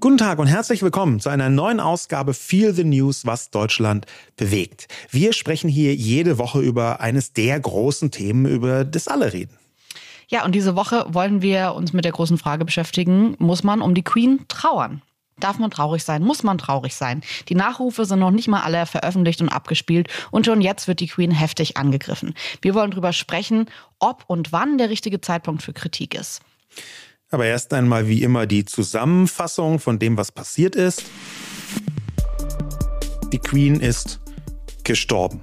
Guten Tag und herzlich willkommen zu einer neuen Ausgabe Feel the News, was Deutschland bewegt. Wir sprechen hier jede Woche über eines der großen Themen, über das alle reden. Ja, und diese Woche wollen wir uns mit der großen Frage beschäftigen, muss man um die Queen trauern? Darf man traurig sein? Muss man traurig sein? Die Nachrufe sind noch nicht mal alle veröffentlicht und abgespielt und schon jetzt wird die Queen heftig angegriffen. Wir wollen darüber sprechen, ob und wann der richtige Zeitpunkt für Kritik ist. Aber erst einmal wie immer die Zusammenfassung von dem, was passiert ist. Die Queen ist gestorben.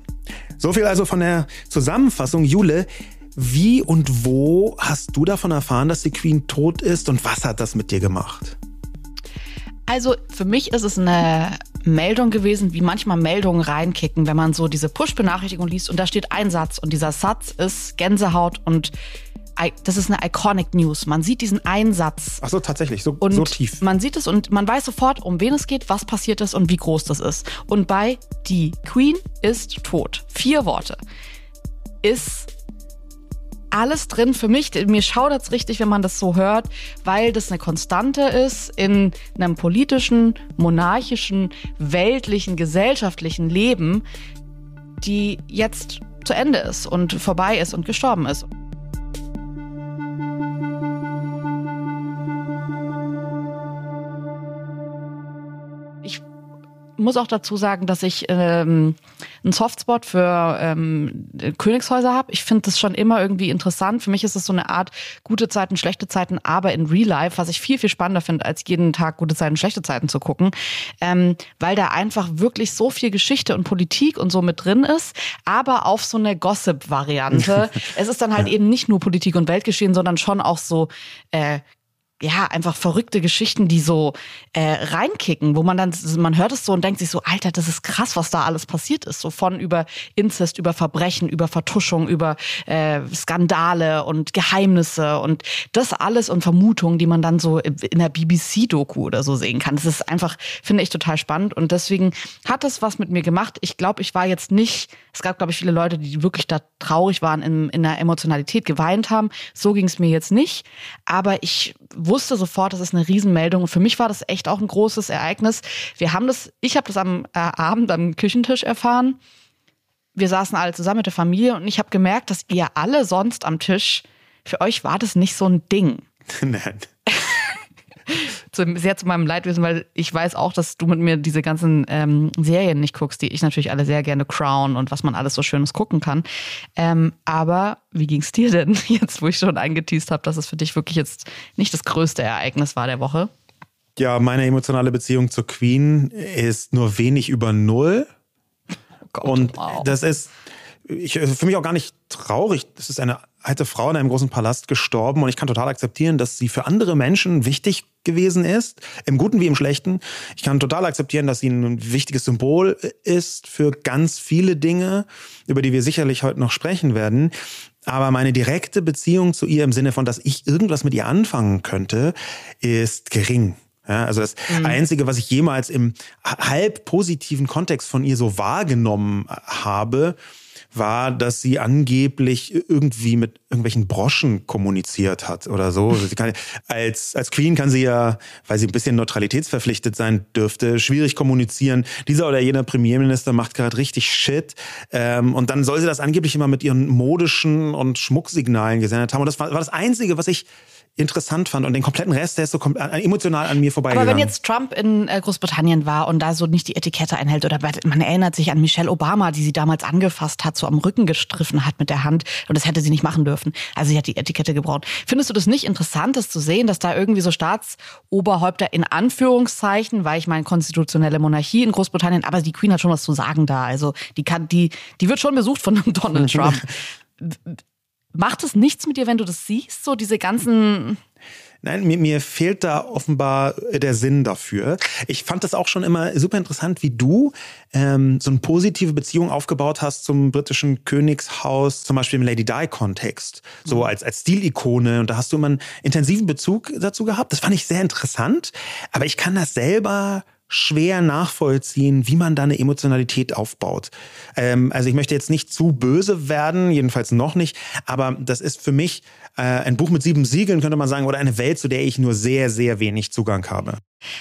So viel also von der Zusammenfassung. Jule, wie und wo hast du davon erfahren, dass die Queen tot ist und was hat das mit dir gemacht? Also für mich ist es eine Meldung gewesen, wie manchmal Meldungen reinkicken, wenn man so diese Push-Benachrichtigung liest und da steht ein Satz und dieser Satz ist Gänsehaut und das ist eine iconic News. Man sieht diesen Einsatz. Ach so, tatsächlich, so, und so tief. Man sieht es und man weiß sofort, um wen es geht, was passiert ist und wie groß das ist. Und bei Die Queen ist tot. Vier Worte. Ist alles drin für mich. Mir schaudert es richtig, wenn man das so hört, weil das eine Konstante ist in einem politischen, monarchischen, weltlichen, gesellschaftlichen Leben, die jetzt zu Ende ist und vorbei ist und gestorben ist. Muss auch dazu sagen, dass ich ähm, einen Softspot für ähm, Königshäuser habe. Ich finde das schon immer irgendwie interessant. Für mich ist es so eine Art gute Zeiten, schlechte Zeiten, aber in Real Life, was ich viel, viel spannender finde, als jeden Tag gute Zeiten, schlechte Zeiten zu gucken, ähm, weil da einfach wirklich so viel Geschichte und Politik und so mit drin ist, aber auf so eine Gossip-Variante. es ist dann halt eben nicht nur Politik und Weltgeschehen, sondern schon auch so äh, ja, einfach verrückte Geschichten, die so äh, reinkicken, wo man dann, man hört es so und denkt sich so, Alter, das ist krass, was da alles passiert ist. So von über Inzest, über Verbrechen, über Vertuschung, über äh, Skandale und Geheimnisse und das alles und Vermutungen, die man dann so in der BBC-Doku oder so sehen kann. Das ist einfach, finde ich, total spannend. Und deswegen hat das was mit mir gemacht. Ich glaube, ich war jetzt nicht, es gab, glaube ich, viele Leute, die wirklich da traurig waren, in, in der Emotionalität geweint haben. So ging es mir jetzt nicht. Aber ich wusste sofort, das ist eine Riesenmeldung. Und für mich war das echt auch ein großes Ereignis. Wir haben das, ich habe das am äh, Abend am Küchentisch erfahren. Wir saßen alle zusammen mit der Familie und ich habe gemerkt, dass ihr alle sonst am Tisch, für euch war das nicht so ein Ding. Nein sehr zu meinem Leidwesen, weil ich weiß auch, dass du mit mir diese ganzen ähm, Serien nicht guckst, die ich natürlich alle sehr gerne Crown und was man alles so Schönes gucken kann. Ähm, aber wie ging es dir denn jetzt, wo ich schon eingeteased habe, dass es für dich wirklich jetzt nicht das größte Ereignis war der Woche? Ja, meine emotionale Beziehung zur Queen ist nur wenig über null. Oh Gott, und wow. das ist ich, also für mich auch gar nicht traurig. Das ist eine alte Frau in einem großen Palast gestorben und ich kann total akzeptieren, dass sie für andere Menschen wichtig gewesen ist, im Guten wie im Schlechten. Ich kann total akzeptieren, dass sie ein wichtiges Symbol ist für ganz viele Dinge, über die wir sicherlich heute noch sprechen werden. Aber meine direkte Beziehung zu ihr im Sinne von, dass ich irgendwas mit ihr anfangen könnte, ist gering. Ja, also das mhm. Einzige, was ich jemals im halb positiven Kontext von ihr so wahrgenommen habe, war, dass sie angeblich irgendwie mit irgendwelchen Broschen kommuniziert hat oder so. Kann, als, als Queen kann sie ja, weil sie ein bisschen neutralitätsverpflichtet sein dürfte, schwierig kommunizieren. Dieser oder jener Premierminister macht gerade richtig Shit. Ähm, und dann soll sie das angeblich immer mit ihren modischen und Schmucksignalen gesendet haben. Und das war, war das Einzige, was ich interessant fand und den kompletten Rest, der ist so äh, emotional an mir vorbeigegangen. Aber wenn jetzt Trump in äh, Großbritannien war und da so nicht die Etikette einhält oder man erinnert sich an Michelle Obama, die sie damals angefasst hat, so am Rücken gestriffen hat mit der Hand und das hätte sie nicht machen dürfen. Also sie hat die Etikette gebraucht. Findest du das nicht interessant, das zu sehen, dass da irgendwie so Staatsoberhäupter in Anführungszeichen, weil ich meine konstitutionelle Monarchie in Großbritannien, aber die Queen hat schon was zu sagen da. Also die kann, die, die wird schon besucht von Donald Trump. Macht es nichts mit dir, wenn du das siehst? So diese ganzen Nein, mir, mir fehlt da offenbar der Sinn dafür. Ich fand das auch schon immer super interessant, wie du ähm, so eine positive Beziehung aufgebaut hast zum britischen Königshaus, zum Beispiel im Lady Di-Kontext, so mhm. als, als Stilikone. Und da hast du immer einen intensiven Bezug dazu gehabt. Das fand ich sehr interessant. Aber ich kann das selber schwer nachvollziehen, wie man da eine Emotionalität aufbaut. Ähm, also ich möchte jetzt nicht zu böse werden, jedenfalls noch nicht, aber das ist für mich äh, ein Buch mit sieben Siegeln, könnte man sagen, oder eine Welt, zu der ich nur sehr, sehr wenig Zugang habe.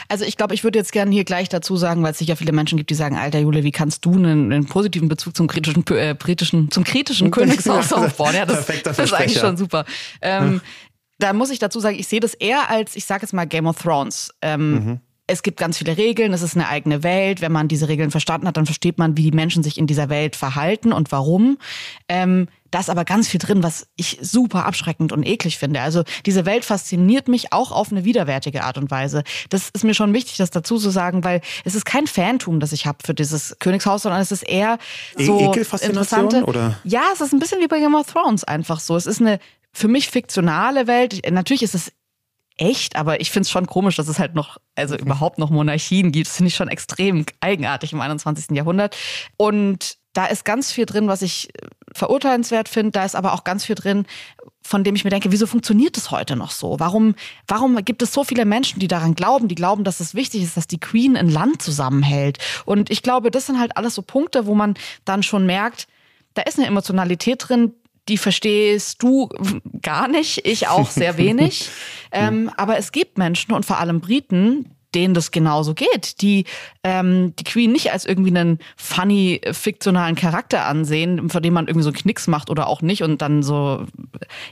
Also ich glaube, ich würde jetzt gerne hier gleich dazu sagen, weil es sicher viele Menschen gibt, die sagen, Alter Jule, wie kannst du einen, einen positiven Bezug zum kritischen, äh, britischen, zum kritischen Königshaus aufbauen? Ja, das, das ist eigentlich schon super. Ähm, da muss ich dazu sagen, ich sehe das eher als, ich sage jetzt mal Game of Thrones. Ähm, mhm es gibt ganz viele Regeln, es ist eine eigene Welt. Wenn man diese Regeln verstanden hat, dann versteht man, wie die Menschen sich in dieser Welt verhalten und warum. Ähm, da ist aber ganz viel drin, was ich super abschreckend und eklig finde. Also diese Welt fasziniert mich auch auf eine widerwärtige Art und Weise. Das ist mir schon wichtig, das dazu zu sagen, weil es ist kein Fantum, das ich habe für dieses Königshaus, sondern es ist eher e- so e interessante. Oder? Ja, es ist ein bisschen wie bei Game of Thrones einfach so. Es ist eine für mich fiktionale Welt. Natürlich ist es echt, aber ich finde es schon komisch, dass es halt noch, also mhm. überhaupt noch Monarchien gibt. Das finde ich schon extrem eigenartig im 21. Jahrhundert. Und da ist ganz viel drin, was ich äh, verurteilenswert finde. Da ist aber auch ganz viel drin, von dem ich mir denke, wieso funktioniert das heute noch so? Warum, warum gibt es so viele Menschen, die daran glauben, die glauben, dass es wichtig ist, dass die Queen ein Land zusammenhält? Und ich glaube, das sind halt alles so Punkte, wo man dann schon merkt, da ist eine Emotionalität drin, die verstehst du gar nicht, ich auch sehr wenig. ähm, aber es gibt Menschen und vor allem Briten, denen das genauso geht, die ähm, die Queen nicht als irgendwie einen funny fiktionalen Charakter ansehen, von dem man irgendwie so einen Knicks macht oder auch nicht und dann so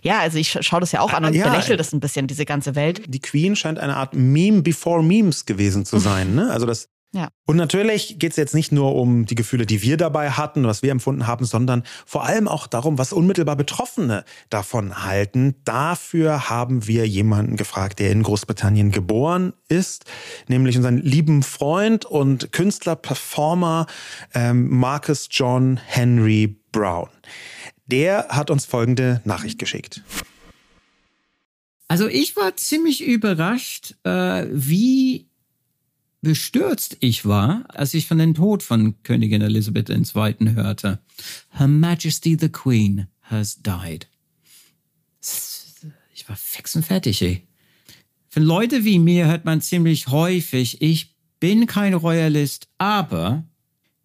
ja, also ich schaue das ja auch an und ja, belächle das ein bisschen diese ganze Welt. Die Queen scheint eine Art Meme before Memes gewesen zu sein, ne? Also das ja. Und natürlich geht es jetzt nicht nur um die Gefühle, die wir dabei hatten, was wir empfunden haben, sondern vor allem auch darum, was unmittelbar Betroffene davon halten. Dafür haben wir jemanden gefragt, der in Großbritannien geboren ist, nämlich unseren lieben Freund und Künstler, Performer ähm, Marcus John Henry Brown. Der hat uns folgende Nachricht geschickt. Also ich war ziemlich überrascht, äh, wie bestürzt ich war, als ich von dem Tod von Königin Elizabeth II. hörte. Her Majesty the Queen has died. Ich war fix und fertig, ey. Von Leute wie mir hört man ziemlich häufig, ich bin kein Royalist, aber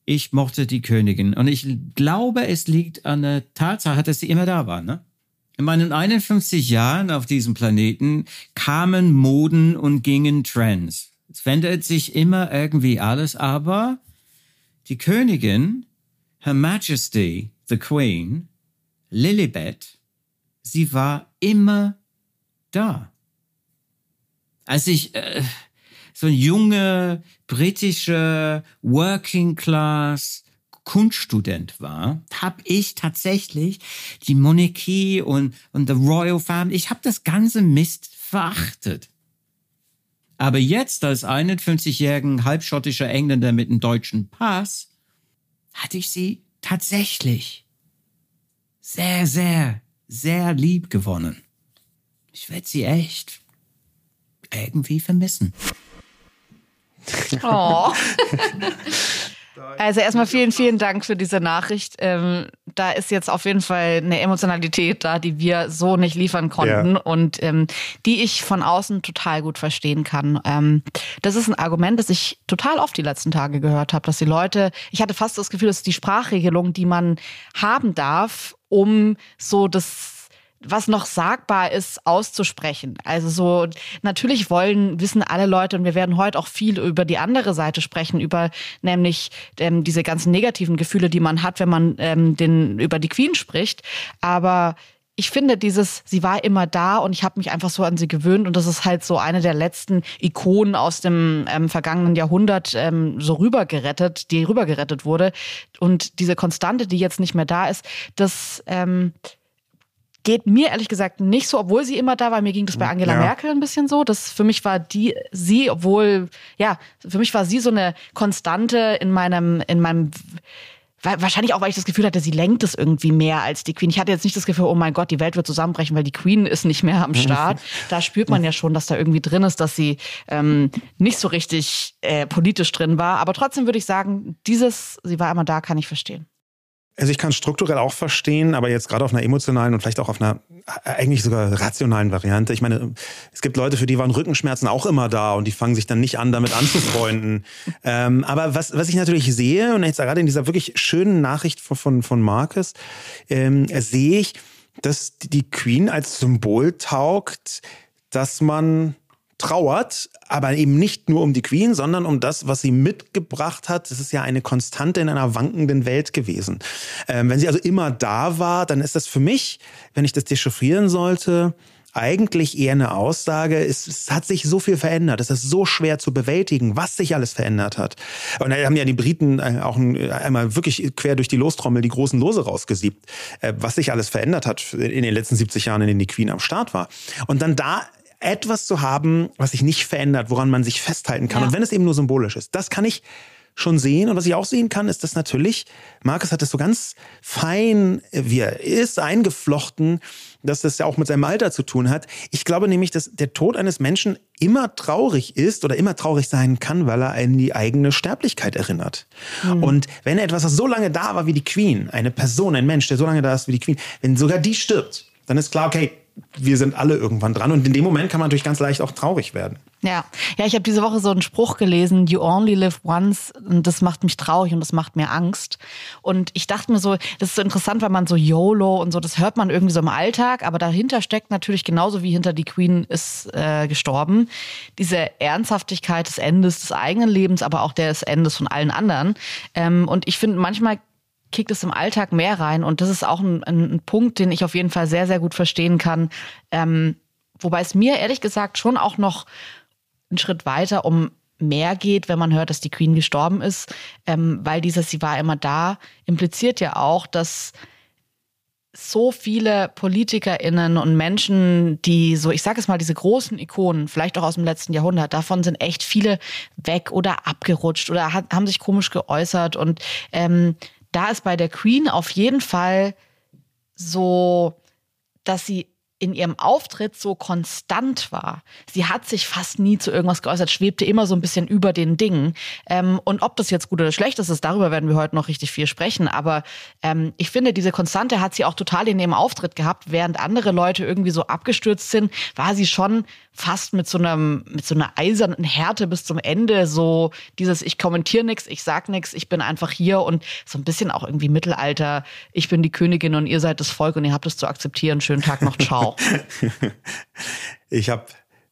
ich mochte die Königin. Und ich glaube, es liegt an der Tatsache, dass sie immer da war, ne? In meinen 51 Jahren auf diesem Planeten kamen Moden und gingen Trends. Es wendet sich immer irgendwie alles, aber die Königin, Her Majesty, the Queen, Lilibet, sie war immer da. Als ich äh, so ein junger britischer Working Class Kunststudent war, habe ich tatsächlich die Monarchie und und the Royal Family, ich habe das ganze Mist verachtet. Aber jetzt als 51-jährigen halbschottischer Engländer mit einem deutschen Pass hatte ich sie tatsächlich sehr, sehr, sehr lieb gewonnen. Ich werde sie echt irgendwie vermissen. Oh. Also erstmal vielen, vielen Dank für diese Nachricht. Ähm, da ist jetzt auf jeden Fall eine Emotionalität da, die wir so nicht liefern konnten ja. und ähm, die ich von außen total gut verstehen kann. Ähm, das ist ein Argument, das ich total oft die letzten Tage gehört habe, dass die Leute, ich hatte fast das Gefühl, dass die Sprachregelung, die man haben darf, um so das was noch sagbar ist, auszusprechen. Also so, natürlich wollen, wissen alle Leute, und wir werden heute auch viel über die andere Seite sprechen, über nämlich ähm, diese ganzen negativen Gefühle, die man hat, wenn man ähm, den, über die Queen spricht. Aber ich finde dieses, sie war immer da und ich habe mich einfach so an sie gewöhnt und das ist halt so eine der letzten Ikonen aus dem ähm, vergangenen Jahrhundert ähm, so rübergerettet, die rübergerettet wurde. Und diese Konstante, die jetzt nicht mehr da ist, das ähm, geht mir ehrlich gesagt nicht so, obwohl sie immer da war. Mir ging das bei Angela ja. Merkel ein bisschen so. Das für mich war die sie, obwohl ja, für mich war sie so eine Konstante in meinem in meinem Wahrscheinlich auch, weil ich das Gefühl hatte, sie lenkt es irgendwie mehr als die Queen. Ich hatte jetzt nicht das Gefühl, oh mein Gott, die Welt wird zusammenbrechen, weil die Queen ist nicht mehr am Start. Da spürt man ja schon, dass da irgendwie drin ist, dass sie ähm, nicht so richtig äh, politisch drin war. Aber trotzdem würde ich sagen, dieses, sie war immer da, kann ich verstehen. Also ich kann strukturell auch verstehen, aber jetzt gerade auf einer emotionalen und vielleicht auch auf einer eigentlich sogar rationalen Variante. Ich meine, es gibt Leute, für die waren Rückenschmerzen auch immer da und die fangen sich dann nicht an, damit anzufreunden. ähm, aber was, was ich natürlich sehe, und jetzt gerade in dieser wirklich schönen Nachricht von, von, von Marcus, ähm, sehe ich, dass die Queen als Symbol taugt, dass man trauert, aber eben nicht nur um die Queen, sondern um das, was sie mitgebracht hat. Das ist ja eine Konstante in einer wankenden Welt gewesen. Ähm, wenn sie also immer da war, dann ist das für mich, wenn ich das dechiffrieren sollte, eigentlich eher eine Aussage, es, es, hat sich so viel verändert, es ist so schwer zu bewältigen, was sich alles verändert hat. Und da haben ja die Briten äh, auch einmal wirklich quer durch die Lostrommel die großen Lose rausgesiebt, äh, was sich alles verändert hat in den letzten 70 Jahren, in denen die Queen am Start war. Und dann da etwas zu haben, was sich nicht verändert, woran man sich festhalten kann. Ja. Und wenn es eben nur symbolisch ist, das kann ich schon sehen. Und was ich auch sehen kann, ist, dass natürlich, Markus hat es so ganz fein, wie er ist, eingeflochten, dass das ja auch mit seinem Alter zu tun hat. Ich glaube nämlich, dass der Tod eines Menschen immer traurig ist oder immer traurig sein kann, weil er an die eigene Sterblichkeit erinnert. Mhm. Und wenn etwas, was so lange da war wie die Queen, eine Person, ein Mensch, der so lange da ist wie die Queen, wenn sogar die stirbt, dann ist klar, okay, wir sind alle irgendwann dran. Und in dem Moment kann man natürlich ganz leicht auch traurig werden. Ja, ja, ich habe diese Woche so einen Spruch gelesen, You only live once, und das macht mich traurig und das macht mir Angst. Und ich dachte mir so, das ist so interessant, weil man so YOLO und so, das hört man irgendwie so im Alltag, aber dahinter steckt natürlich genauso wie hinter die Queen ist äh, gestorben, diese Ernsthaftigkeit des Endes des eigenen Lebens, aber auch des Endes von allen anderen. Ähm, und ich finde, manchmal kickt es im Alltag mehr rein. Und das ist auch ein, ein Punkt, den ich auf jeden Fall sehr, sehr gut verstehen kann. Ähm, wobei es mir ehrlich gesagt schon auch noch einen Schritt weiter um mehr geht, wenn man hört, dass die Queen gestorben ist, ähm, weil dieses Sie war immer da impliziert ja auch, dass so viele PolitikerInnen und Menschen, die so, ich sage es mal, diese großen Ikonen, vielleicht auch aus dem letzten Jahrhundert, davon sind echt viele weg oder abgerutscht oder hat, haben sich komisch geäußert und ähm, da ist bei der Queen auf jeden Fall so, dass sie in ihrem Auftritt so konstant war. Sie hat sich fast nie zu irgendwas geäußert, schwebte immer so ein bisschen über den Dingen. Ähm, und ob das jetzt gut oder schlecht ist, darüber werden wir heute noch richtig viel sprechen. Aber ähm, ich finde, diese Konstante hat sie auch total in ihrem Auftritt gehabt. Während andere Leute irgendwie so abgestürzt sind, war sie schon fast mit so einem, mit so einer eisernen Härte bis zum Ende so dieses, ich kommentiere nichts, ich sag nichts, ich bin einfach hier und so ein bisschen auch irgendwie Mittelalter. Ich bin die Königin und ihr seid das Volk und ihr habt es zu akzeptieren. Schönen Tag noch, ciao. ich habe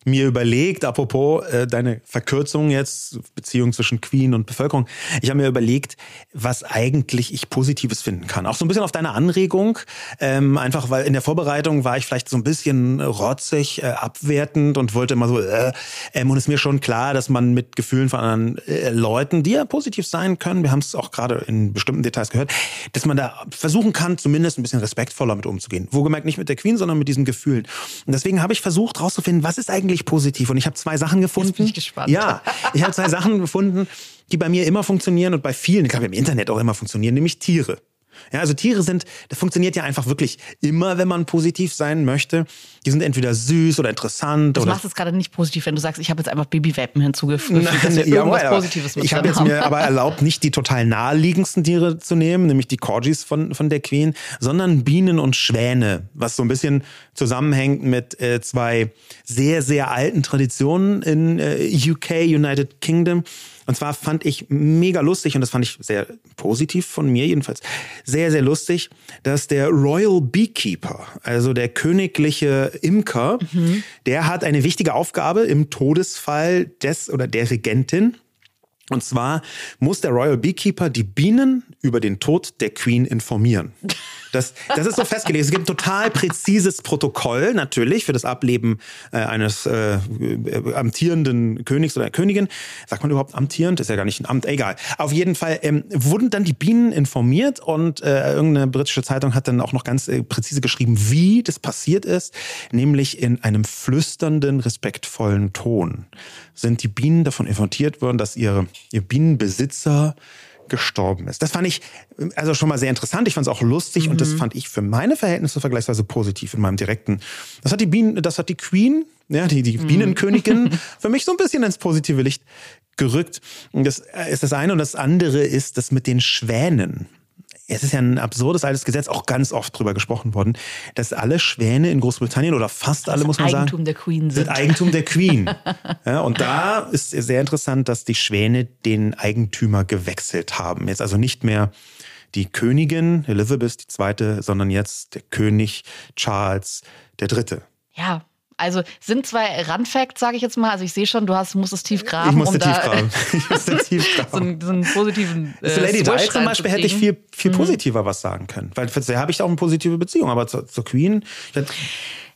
mir überlegt, apropos äh, deine Verkürzung jetzt, Beziehung zwischen Queen und Bevölkerung, ich habe mir überlegt, was eigentlich ich Positives finden kann. Auch so ein bisschen auf deine Anregung, ähm, einfach weil in der Vorbereitung war ich vielleicht so ein bisschen rotzig, äh, abwertend und wollte immer so, äh, ähm, und es ist mir schon klar, dass man mit Gefühlen von anderen äh, Leuten, die ja positiv sein können, wir haben es auch gerade in bestimmten Details gehört, dass man da versuchen kann, zumindest ein bisschen respektvoller mit umzugehen. Wohlgemerkt nicht mit der Queen, sondern mit diesen Gefühlen. Und deswegen habe ich versucht herauszufinden, was ist eigentlich positiv. Und ich habe zwei Sachen gefunden. Jetzt bin ich gespannt. Ja, ich habe zwei Sachen gefunden, die bei mir immer funktionieren und bei vielen, ich glaube im Internet auch immer funktionieren, nämlich Tiere. Ja, also Tiere sind, das funktioniert ja einfach wirklich immer, wenn man positiv sein möchte. Die sind entweder süß oder interessant. Das oder machst es gerade nicht positiv, wenn du sagst, ich habe jetzt einfach Babywelpen hinzugefügt. Nein, dass wir irgendwas ja, Positives mit Ich habe jetzt haben. mir aber erlaubt, nicht die total naheliegendsten Tiere zu nehmen, nämlich die Corgis von, von der Queen, sondern Bienen und Schwäne, was so ein bisschen zusammenhängt mit äh, zwei sehr, sehr alten Traditionen in äh, UK, United Kingdom. Und zwar fand ich mega lustig, und das fand ich sehr positiv von mir jedenfalls, sehr, sehr lustig, dass der Royal Beekeeper, also der königliche Imker, mhm. der hat eine wichtige Aufgabe im Todesfall des oder der Regentin. Und zwar muss der Royal Beekeeper die Bienen über den Tod der Queen informieren. Das, das ist so festgelegt. Es gibt ein total präzises Protokoll natürlich für das Ableben äh, eines äh, äh, amtierenden Königs oder Königin. Sagt man überhaupt amtierend? Ist ja gar nicht ein Amt. Egal. Auf jeden Fall ähm, wurden dann die Bienen informiert und äh, irgendeine britische Zeitung hat dann auch noch ganz äh, präzise geschrieben, wie das passiert ist, nämlich in einem flüsternden, respektvollen Ton sind die Bienen davon informiert worden, dass ihre, ihr Bienenbesitzer gestorben ist. Das fand ich also schon mal sehr interessant. Ich fand es auch lustig mhm. und das mhm. fand ich für meine Verhältnisse vergleichsweise positiv in meinem direkten. Das hat die Bienen, das hat die Queen, ja, die, die mhm. Bienenkönigin für mich so ein bisschen ins positive Licht gerückt. Das ist das eine und das andere ist das mit den Schwänen. Es ist ja ein absurdes altes Gesetz, auch ganz oft drüber gesprochen worden, dass alle Schwäne in Großbritannien oder fast alle, muss man Eigentum sagen, der Queen sind. sind Eigentum der Queen. ja, und da ist sehr interessant, dass die Schwäne den Eigentümer gewechselt haben. Jetzt also nicht mehr die Königin Elizabeth II., sondern jetzt der König Charles III. Ja, also sind zwei Randfacts, sage ich jetzt mal. Also ich sehe schon, du hast, musst es tief graben. Ich musste um tief graben. Ich musste tief so, graben. einen, so einen positiven. Äh, Zu Lady Di zum Beispiel hätte ich viel, viel positiver was sagen können. Weil für sie habe ich auch eine positive Beziehung. Aber zur, zur Queen,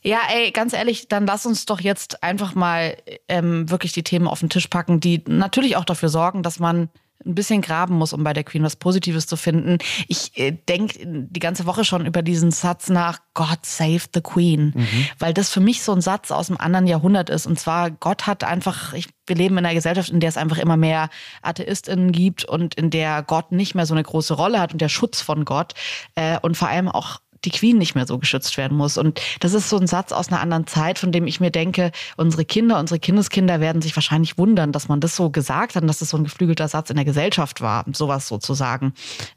Ja, ey, ganz ehrlich, dann lass uns doch jetzt einfach mal ähm, wirklich die Themen auf den Tisch packen, die natürlich auch dafür sorgen, dass man ein bisschen graben muss, um bei der Queen was Positives zu finden. Ich äh, denke die ganze Woche schon über diesen Satz nach God save the Queen, weil das für mich so ein Satz aus einem anderen Jahrhundert ist. Und zwar, Gott hat einfach, ich, wir leben in einer Gesellschaft, in der es einfach immer mehr AtheistInnen gibt und in der Gott nicht mehr so eine große Rolle hat und der Schutz von Gott äh, und vor allem auch die Queen nicht mehr so geschützt werden muss. Und das ist so ein Satz aus einer anderen Zeit, von dem ich mir denke, unsere Kinder, unsere Kindeskinder werden sich wahrscheinlich wundern, dass man das so gesagt hat dass das so ein geflügelter Satz in der Gesellschaft war, sowas sozusagen.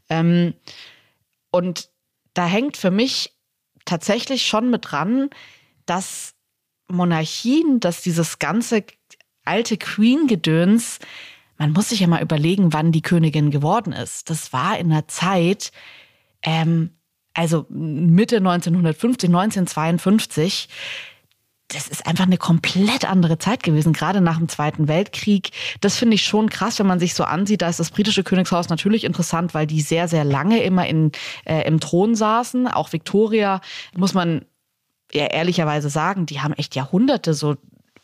Ähm, und da hängt für mich tatsächlich schon mit dran, dass Monarchien, dass dieses ganze alte Queen-Gedöns, man muss sich ja mal überlegen, wann die Königin geworden ist. Das war in einer Zeit, ähm, also Mitte 1950, 1952. Das ist einfach eine komplett andere Zeit gewesen, gerade nach dem Zweiten Weltkrieg. Das finde ich schon krass, wenn man sich so ansieht. Da ist das britische Königshaus natürlich interessant, weil die sehr, sehr lange immer in, äh, im Thron saßen. Auch Victoria, muss man ja ehrlicherweise sagen, die haben echt Jahrhunderte so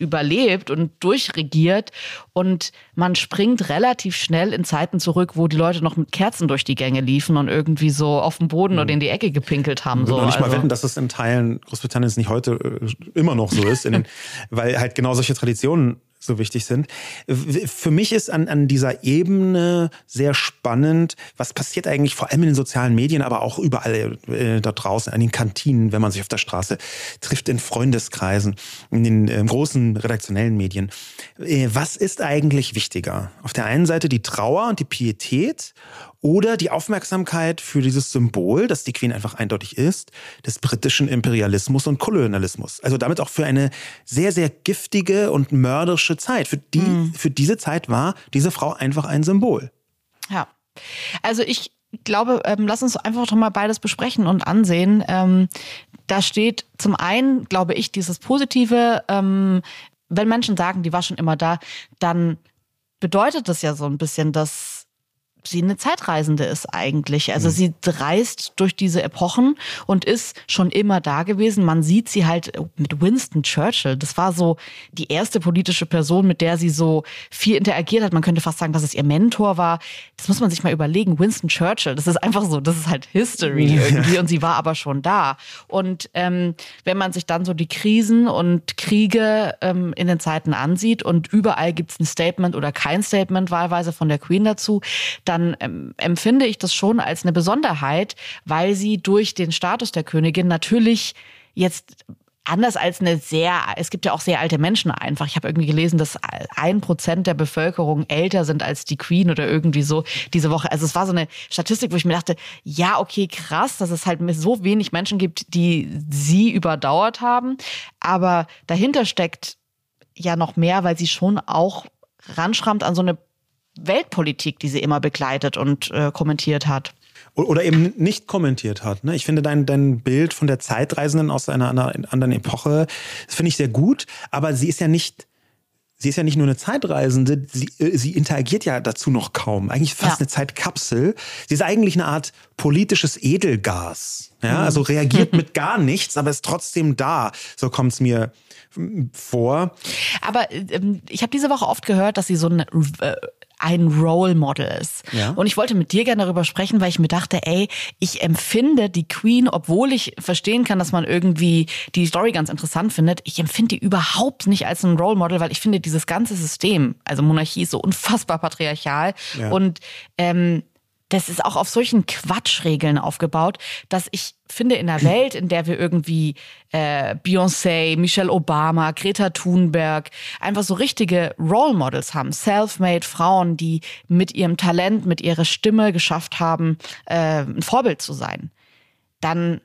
überlebt und durchregiert und man springt relativ schnell in Zeiten zurück, wo die Leute noch mit Kerzen durch die Gänge liefen und irgendwie so auf dem Boden oder in die Ecke gepinkelt haben. Ich So. würde noch nicht mal Also- wetten, dass es in Teilen Großbritanniens nicht heute äh, immer noch so ist, den, weil halt genau solche Traditionen so wichtig sind. Für mich ist an, an dieser Ebene sehr spannend, was passiert eigentlich vor allem in den sozialen Medien, aber auch überall äh, da draußen, an den Kantinen, wenn man sich auf der Straße trifft, in Freundeskreisen, in den äh, großen redaktionellen Medien. Äh, was ist eigentlich wichtiger? Auf der einen Seite die Trauer und die Pietät oder die Aufmerksamkeit für dieses Symbol, das die Queen einfach eindeutig ist, des britischen Imperialismus und Kolonialismus. Also damit auch für eine sehr, sehr giftige und mörderische Zeit. Für, die, für diese Zeit war diese Frau einfach ein Symbol. Ja. Also ich glaube, ähm, lass uns einfach doch mal beides besprechen und ansehen. Ähm, da steht zum einen, glaube ich, dieses Positive, ähm, wenn Menschen sagen, die war schon immer da, dann bedeutet das ja so ein bisschen, dass sie eine Zeitreisende ist eigentlich. Also sie reist durch diese Epochen und ist schon immer da gewesen. Man sieht sie halt mit Winston Churchill. Das war so die erste politische Person, mit der sie so viel interagiert hat. Man könnte fast sagen, dass es ihr Mentor war. Das muss man sich mal überlegen. Winston Churchill, das ist einfach so, das ist halt History irgendwie und sie war aber schon da. Und ähm, wenn man sich dann so die Krisen und Kriege ähm, in den Zeiten ansieht und überall gibt es ein Statement oder kein Statement wahlweise von der Queen dazu, dann ähm, empfinde ich das schon als eine Besonderheit, weil sie durch den Status der Königin natürlich jetzt anders als eine sehr, es gibt ja auch sehr alte Menschen einfach. Ich habe irgendwie gelesen, dass ein Prozent der Bevölkerung älter sind als die Queen oder irgendwie so diese Woche. Also es war so eine Statistik, wo ich mir dachte, ja, okay, krass, dass es halt so wenig Menschen gibt, die sie überdauert haben. Aber dahinter steckt ja noch mehr, weil sie schon auch ranschrammt an so eine Weltpolitik, die sie immer begleitet und äh, kommentiert hat. Oder eben nicht kommentiert hat. Ne? Ich finde dein, dein Bild von der Zeitreisenden aus einer anderen anderen Epoche, das finde ich sehr gut, aber sie ist ja nicht. Sie ist ja nicht nur eine Zeitreisende, sie, äh, sie interagiert ja dazu noch kaum. Eigentlich fast Ja. eine Zeitkapsel. Sie ist eigentlich eine Art politisches Edelgas. Ja, also reagiert mit gar nichts, aber ist trotzdem da. So kommt es mir vor. Aber ähm, ich habe diese Woche oft gehört, dass sie so ein, äh, ein Role Model ist. Ja. Und ich wollte mit dir gerne darüber sprechen, weil ich mir dachte, ey, ich empfinde die Queen, obwohl ich verstehen kann, dass man irgendwie die Story ganz interessant findet, ich empfinde die überhaupt nicht als ein Role Model, weil ich finde dieses ganze System, also Monarchie ist so unfassbar patriarchal Ja. und ähm, das ist auch auf solchen Quatschregeln aufgebaut, dass ich finde, in einer Welt, in der wir irgendwie äh, Beyoncé, Michelle Obama, Greta Thunberg, einfach so richtige Role Models haben, self-made Frauen, die mit ihrem Talent, mit ihrer Stimme geschafft haben, äh, ein Vorbild zu sein, dann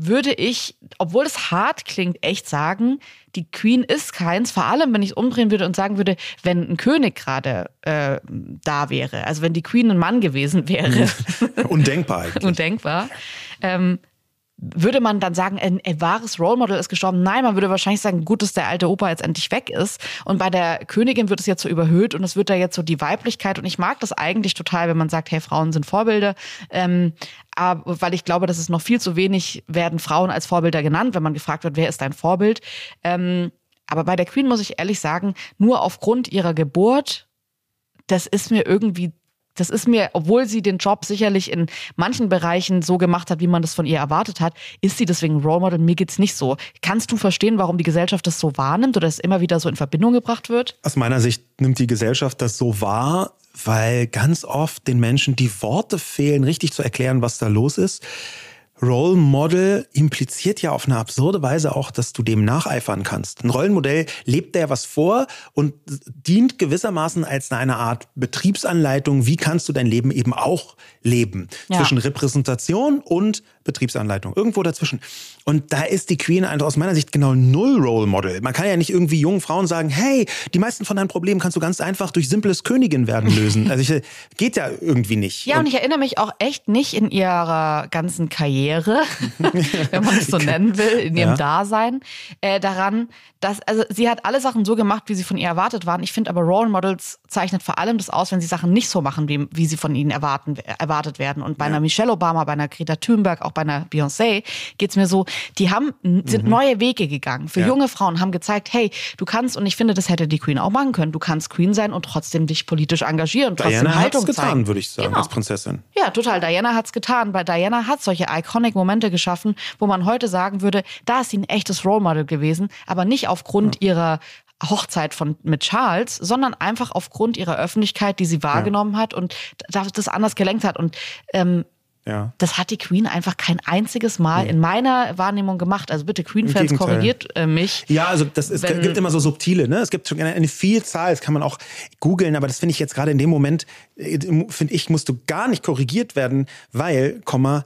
würde ich, obwohl es hart klingt, echt sagen, die Queen ist keins. Vor allem, wenn ich es umdrehen würde und sagen würde, wenn ein König gerade äh, da wäre, also wenn die Queen ein Mann gewesen wäre. Undenkbar eigentlich. Undenkbar. Ähm, würde man dann sagen, ein, ein, wahres Role Model ist gestorben? Nein, man würde wahrscheinlich sagen, gut, dass der alte Opa jetzt endlich weg ist. Und bei der Königin wird es jetzt so überhöht und es wird da jetzt so die Weiblichkeit. Und ich mag das eigentlich total, wenn man sagt, hey, Frauen sind Vorbilder. Ähm, aber, weil ich glaube, dass es noch viel zu wenig werden Frauen als Vorbilder genannt, wenn man gefragt wird, wer ist dein Vorbild. Ähm, aber bei der Queen muss ich ehrlich sagen, nur aufgrund ihrer Geburt, das ist mir irgendwie das ist mir, obwohl sie den Job sicherlich in manchen Bereichen so gemacht hat, wie man das von ihr erwartet hat, ist sie deswegen Role Model. Mir geht's nicht so. Kannst du verstehen, warum die Gesellschaft das so wahrnimmt oder es immer wieder so in Verbindung gebracht wird? Aus meiner Sicht nimmt die Gesellschaft das so wahr, weil ganz oft den Menschen die Worte fehlen, richtig zu erklären, was da los ist. Role Model impliziert ja auf eine absurde Weise auch, dass du dem nacheifern kannst. Ein Rollenmodell lebt der was vor und dient gewissermaßen als eine Art Betriebsanleitung. Wie kannst du dein Leben eben auch leben? Ja. Zwischen Repräsentation und Betriebsanleitung. Irgendwo dazwischen. Und da ist die Queen aus meiner Sicht genau null Role Model. Man kann ja nicht irgendwie jungen Frauen sagen, hey, die meisten von deinen Problemen kannst du ganz einfach durch simples Königin werden lösen. Also ich, geht ja irgendwie nicht. Ja, und, und ich erinnere mich auch echt nicht in ihrer ganzen Karriere, wenn man es so nennen will, in ihrem ja. Dasein, äh, daran, dass, also sie hat alle Sachen so gemacht, wie sie von ihr erwartet waren. Ich finde aber Role Models zeichnet vor allem das aus, wenn sie Sachen nicht so machen, wie, wie sie von ihnen erwarten, erwartet werden. Und bei ja. einer Michelle Obama, bei einer Greta Thunberg, auch bei einer Beyoncé geht's mir so, die haben, sind mhm. neue Wege gegangen. Für ja. junge Frauen haben gezeigt, hey, du kannst, und ich finde, das hätte die Queen auch machen können, du kannst Queen sein und trotzdem dich politisch engagieren, trotzdem Diana Haltung hat's getan, würde ich sagen, genau. als Prinzessin. Ja, total. Diana hat's getan. Bei Diana hat solche iconic Momente geschaffen, wo man heute sagen würde, da ist sie ein echtes Role Model gewesen, aber nicht aufgrund ja. ihrer Hochzeit von mit Charles, sondern einfach aufgrund ihrer Öffentlichkeit, die sie wahrgenommen ja. hat und das anders gelenkt hat. Und ähm, ja. das hat die Queen einfach kein einziges Mal nee. in meiner Wahrnehmung gemacht. Also bitte Queen-Fans korrigiert äh, mich. Ja, also das, es wenn, gibt immer so subtile, ne? Es gibt schon eine, eine Vielzahl, das kann man auch googeln, aber das finde ich jetzt gerade in dem Moment, äh, finde ich, musst du gar nicht korrigiert werden, weil, Komma,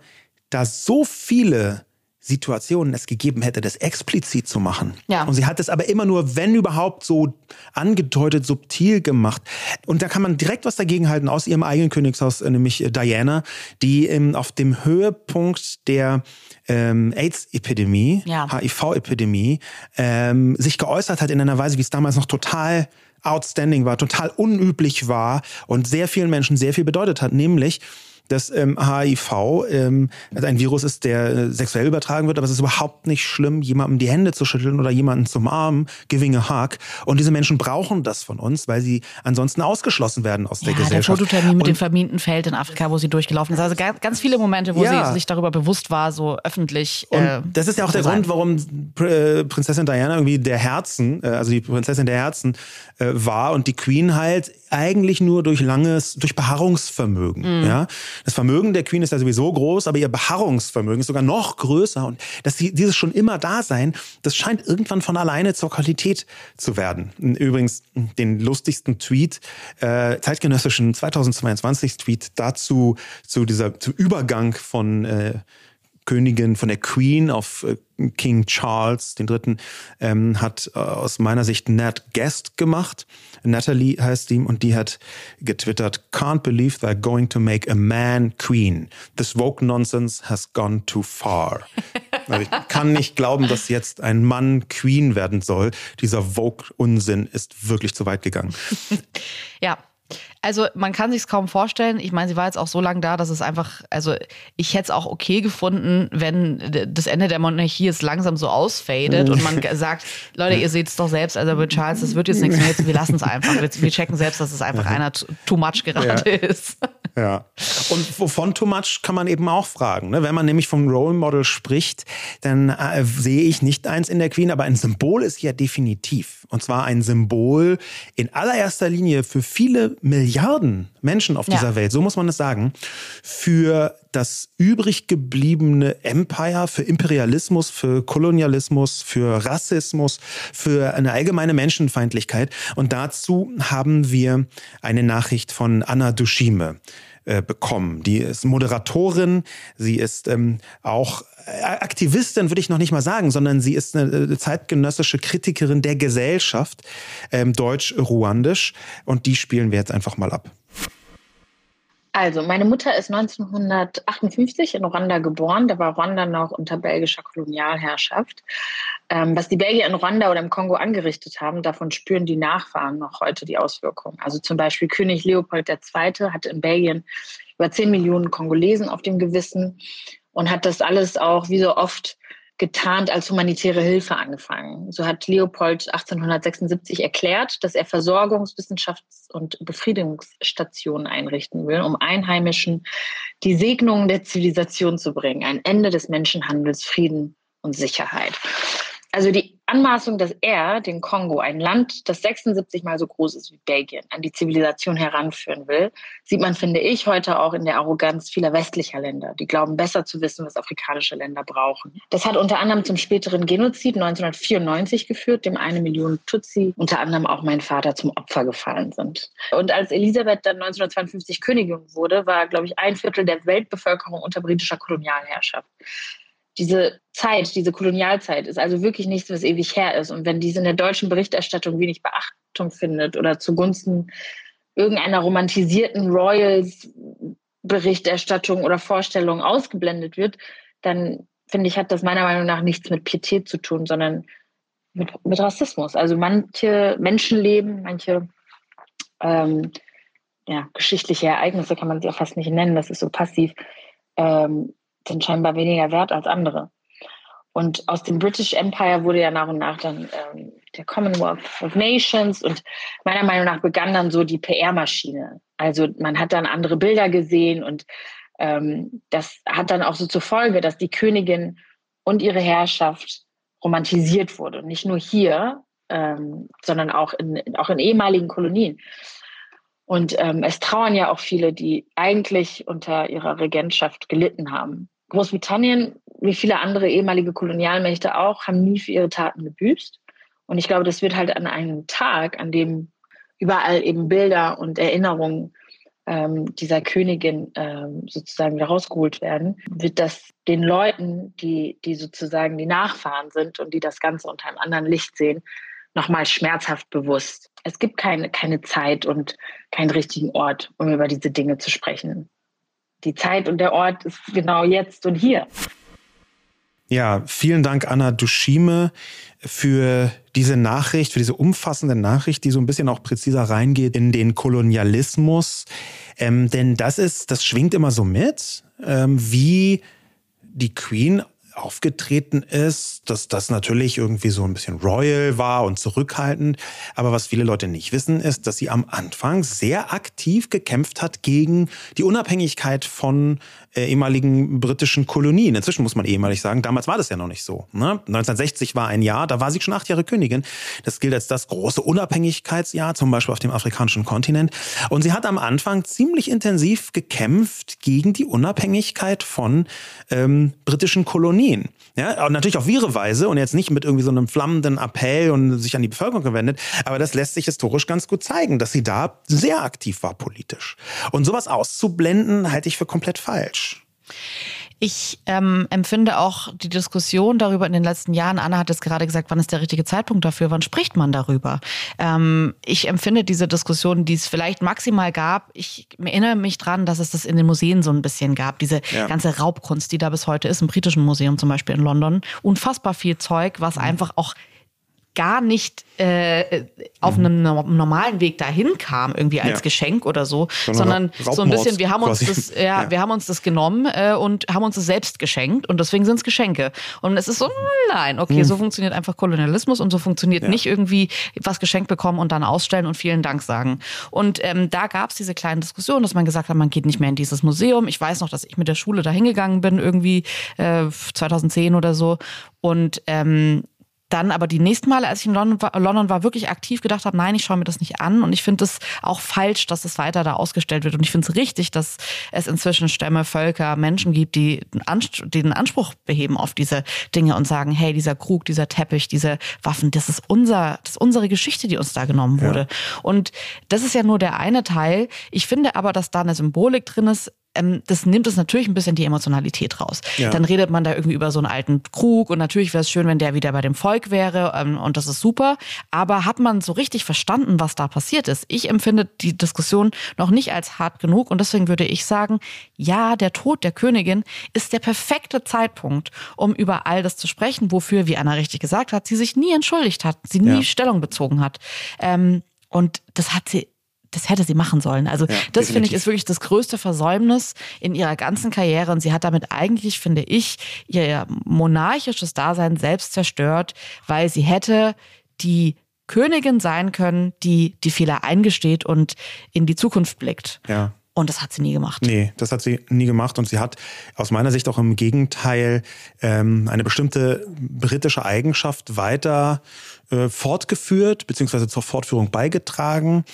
da so viele Situationen es gegeben hätte, das explizit zu machen. Ja. Und sie hat es aber immer nur, wenn überhaupt, so angedeutet, subtil gemacht. Und da kann man direkt was dagegen halten aus ihrem eigenen Königshaus, äh, nämlich äh, Diana, die ähm, auf dem Höhepunkt der ähm, AIDS-Epidemie, ja. HIV-Epidemie, ähm, sich geäußert hat in einer Weise, wie es damals noch total outstanding war, total unüblich war und sehr vielen Menschen sehr viel bedeutet hat, nämlich dass ähm, HIV ähm, ein Virus ist, der äh, sexuell übertragen wird, aber es ist überhaupt nicht schlimm, jemandem die Hände zu schütteln oder jemanden zum Arm, giving a hug. Und diese Menschen brauchen das von uns, weil sie ansonsten ausgeschlossen werden aus der Gesellschaft. Der Fototermin mit dem verminten Feld in Afrika, wo sie durchgelaufen ist. Also ganz, ganz viele Momente, wo ja. sie sich darüber bewusst war, so öffentlich. Und äh, das ist ja auch der sein. Grund, warum äh, Prinzessin Diana irgendwie der Herzen, äh, also die Prinzessin der Herzen äh, war und die Queen halt eigentlich nur durch langes, durch Beharrungsvermögen. Mhm. Ja, das Vermögen der Queen ist ja sowieso groß, aber ihr Beharrungsvermögen ist sogar noch größer und dass sie, dieses schon immer da sein, das scheint irgendwann von alleine zur Qualität zu werden. Übrigens den lustigsten Tweet äh, zeitgenössischen 2022 Tweet dazu zu dieser zum Übergang von äh, Königin, von der Queen auf äh, King Charles Dritten, ähm, hat äh, aus meiner Sicht Nat Guest gemacht. Natalie heißt ihm und die hat getwittert, can't believe they're going to make a man queen. This woke nonsense has gone too far. Also ich kann nicht glauben, dass jetzt ein Mann Queen werden soll. Dieser Vogue-Unsinn ist wirklich zu weit gegangen. ja, also man kann sich kaum vorstellen. Ich meine, sie war jetzt auch so lange da, dass es einfach, also ich hätte es auch okay gefunden, wenn das Ende der Monarchie jetzt langsam so ausfadet und man sagt, Leute, ihr seht es doch selbst, also mit Charles, das wird jetzt nichts mehr, jetzt, wir lassen es einfach. Wir, wir, checken selbst, dass es einfach einer too much gerade ja. ist. Ja. Und wovon too much kann man eben auch fragen. Ne? Wenn man nämlich vom Role Model spricht, dann äh, sehe ich nicht eins in der Queen, aber ein Symbol ist ja definitiv. Und zwar ein Symbol in allererster Linie für viele Milliarden Menschen auf dieser ja. Welt, so muss man es sagen, für das übrig gebliebene Empire, für Imperialismus, für Kolonialismus, für Rassismus, für eine allgemeine Menschenfeindlichkeit. Und dazu haben wir eine Nachricht von Anna Dushime äh, bekommen. Die ist Moderatorin, sie ist ähm, auch äh, Aktivistin, würde ich noch nicht mal sagen, sondern sie ist eine äh, zeitgenössische Kritikerin der Gesellschaft, ähm, deutsch-ruandisch. Und die spielen wir jetzt einfach mal ab. Also, meine Mutter ist 1958 in Ruanda geboren. Da war Ruanda noch unter belgischer Kolonialherrschaft. Ähm, was die Belgier in Ruanda oder im Kongo angerichtet haben, davon spüren die Nachfahren noch heute die Auswirkungen. Also zum Beispiel König Leopold II. hatte in Belgien über 10 Millionen Kongolesen auf dem Gewissen und hat das alles auch wie so oft getarnt als humanitäre Hilfe angefangen. So hat Leopold 1876 erklärt, dass er Versorgungs-, Wissenschafts- und Befriedigungsstationen einrichten will, um Einheimischen die Segnungen der Zivilisation zu bringen, ein Ende des Menschenhandels, Frieden und Sicherheit. Also die Anmaßung, dass er den Kongo, ein Land, das 76 mal so groß ist wie Belgien, an die Zivilisation heranführen will, sieht man, finde ich, heute auch in der Arroganz vieler westlicher Länder, die glauben, besser zu wissen, was afrikanische Länder brauchen. Das hat unter anderem zum späteren Genozid 1994 geführt, dem eine Million Tutsi, unter anderem auch mein Vater, zum Opfer gefallen sind. Und als Elisabeth dann 1952 Königin wurde, war, glaube ich, ein Viertel der Weltbevölkerung unter britischer Kolonialherrschaft diese Zeit, diese Kolonialzeit ist also wirklich nichts, was ewig her ist. Und wenn diese in der deutschen Berichterstattung wenig Beachtung findet oder zugunsten irgendeiner romantisierten Royals-Berichterstattung oder Vorstellung ausgeblendet wird, dann finde ich, hat das meiner Meinung nach nichts mit Pietät zu tun, sondern mit, mit Rassismus. Also manche Menschenleben, manche ähm, ja, geschichtliche Ereignisse kann man sie ja fast nicht nennen, das ist so passiv, ähm, sind scheinbar weniger wert als andere. Und aus dem British Empire wurde ja nach und nach dann ähm, der Commonwealth of Nations und meiner Meinung nach begann dann so die PR-Maschine. Also man hat dann andere Bilder gesehen und ähm, das hat dann auch so zur Folge, dass die Königin und ihre Herrschaft romantisiert wurde. Nicht nur hier, ähm, sondern auch in, auch in ehemaligen Kolonien. Und ähm, es trauern ja auch viele, die eigentlich unter ihrer Regentschaft gelitten haben. Großbritannien, wie viele andere ehemalige Kolonialmächte auch, haben nie für ihre Taten gebüßt. Und ich glaube, das wird halt an einem Tag, an dem überall eben Bilder und Erinnerungen ähm, dieser Königin ähm, sozusagen wieder rausgeholt werden, wird das den Leuten, die, die sozusagen die Nachfahren sind und die das Ganze unter einem anderen Licht sehen, nochmal schmerzhaft bewusst. Es gibt keine, keine Zeit und keinen richtigen Ort, um über diese Dinge zu sprechen die Zeit und der Ort ist genau jetzt und hier. Ja, vielen Dank, Anna Duschime, für diese Nachricht, für diese umfassende Nachricht, die so ein bisschen auch präziser reingeht in den Kolonialismus. Ähm, denn das ist, das schwingt immer so mit, ähm, wie die Queen aufgetreten ist, dass das natürlich irgendwie so ein bisschen royal war und zurückhaltend. Aber was viele Leute nicht wissen, ist, dass sie am Anfang sehr aktiv gekämpft hat gegen die Unabhängigkeit von äh, ehemaligen britischen Kolonien. Inzwischen muss man ehemalig sagen, damals war das ja noch nicht so. Ne? 1960 war ein Jahr, da war sie schon acht Jahre Königin. Das gilt als das große Unabhängigkeitsjahr, zum Beispiel auf dem afrikanischen Kontinent. Und sie hat am Anfang ziemlich intensiv gekämpft gegen die Unabhängigkeit von ähm, britischen Kolonien. Ja, und natürlich auf ihre Weise und jetzt nicht mit irgendwie so einem flammenden Appell und sich an die Bevölkerung gewendet. Aber das lässt sich historisch ganz gut zeigen, dass sie da sehr aktiv war politisch. Und sowas auszublenden, halte ich für komplett falsch. Ich ähm, empfinde auch die Diskussion darüber in den letzten Jahren, Anna hat es gerade gesagt, wann ist der richtige Zeitpunkt dafür, wann spricht man darüber? Ähm, ich empfinde diese Diskussion, die es vielleicht maximal gab, ich erinnere mich dran, dass es das in den Museen so ein bisschen gab, diese ja. ganze Raubkunst, die da bis heute ist, im Britischen Museum zum Beispiel in London. Unfassbar viel Zeug, was mhm. einfach auch gar nicht äh, auf mhm. einem normalen Weg dahin kam, irgendwie als ja. Geschenk oder so, sondern, sondern so ein bisschen, wir haben uns das, ja, ja, wir haben uns das genommen äh, und haben uns das selbst geschenkt und deswegen sind es Geschenke. Und es ist so, nein, okay, mhm. so funktioniert einfach Kolonialismus und so funktioniert ja. nicht irgendwie was geschenkt bekommen und dann ausstellen und vielen Dank sagen. Und ähm, da gab es diese kleinen Diskussionen, dass man gesagt hat, man geht nicht mehr in dieses Museum. Ich weiß noch, dass ich mit der Schule da hingegangen bin, irgendwie äh, 2010 oder so. Und ähm, dann aber die nächsten Male, als ich in London war, London war wirklich aktiv gedacht habe, nein, ich schaue mir das nicht an. Und ich finde es auch falsch, dass es weiter da ausgestellt wird. Und ich finde es richtig, dass es inzwischen Stämme, Völker, Menschen gibt, die, den Anspruch beheben auf diese Dinge und sagen, hey, dieser Krug, dieser Teppich, diese Waffen, das ist unser, das ist unsere Geschichte, die uns da genommen wurde. Ja. Und das ist ja nur der eine Teil. Ich finde aber, dass da eine Symbolik drin ist, ähm, das nimmt es natürlich ein bisschen die Emotionalität raus. Ja. Dann redet man da irgendwie über so einen alten Krug und natürlich wäre es schön, wenn der wieder bei dem Volk wäre ähm, und das ist super. Aber hat man so richtig verstanden, was da passiert ist? Ich empfinde die Diskussion noch nicht als hart genug und deswegen würde ich sagen, ja, der Tod der Königin ist der perfekte Zeitpunkt, um über all das zu sprechen, wofür, wie Anna richtig gesagt hat, sie sich nie entschuldigt hat, sie nie ja. Stellung bezogen hat. Ähm, und das hat sie das hätte sie machen sollen. Also ja, das finde ich ist wirklich das größte Versäumnis in ihrer ganzen Karriere und sie hat damit eigentlich, finde ich, ihr monarchisches Dasein selbst zerstört, weil sie hätte die Königin sein können, die die Fehler eingesteht und in die Zukunft blickt. Ja. Und das hat sie nie gemacht. Nee, das hat sie nie gemacht. Und sie hat aus meiner Sicht auch im Gegenteil ähm, eine bestimmte britische Eigenschaft weiter äh, fortgeführt, beziehungsweise zur Fortführung beigetragen.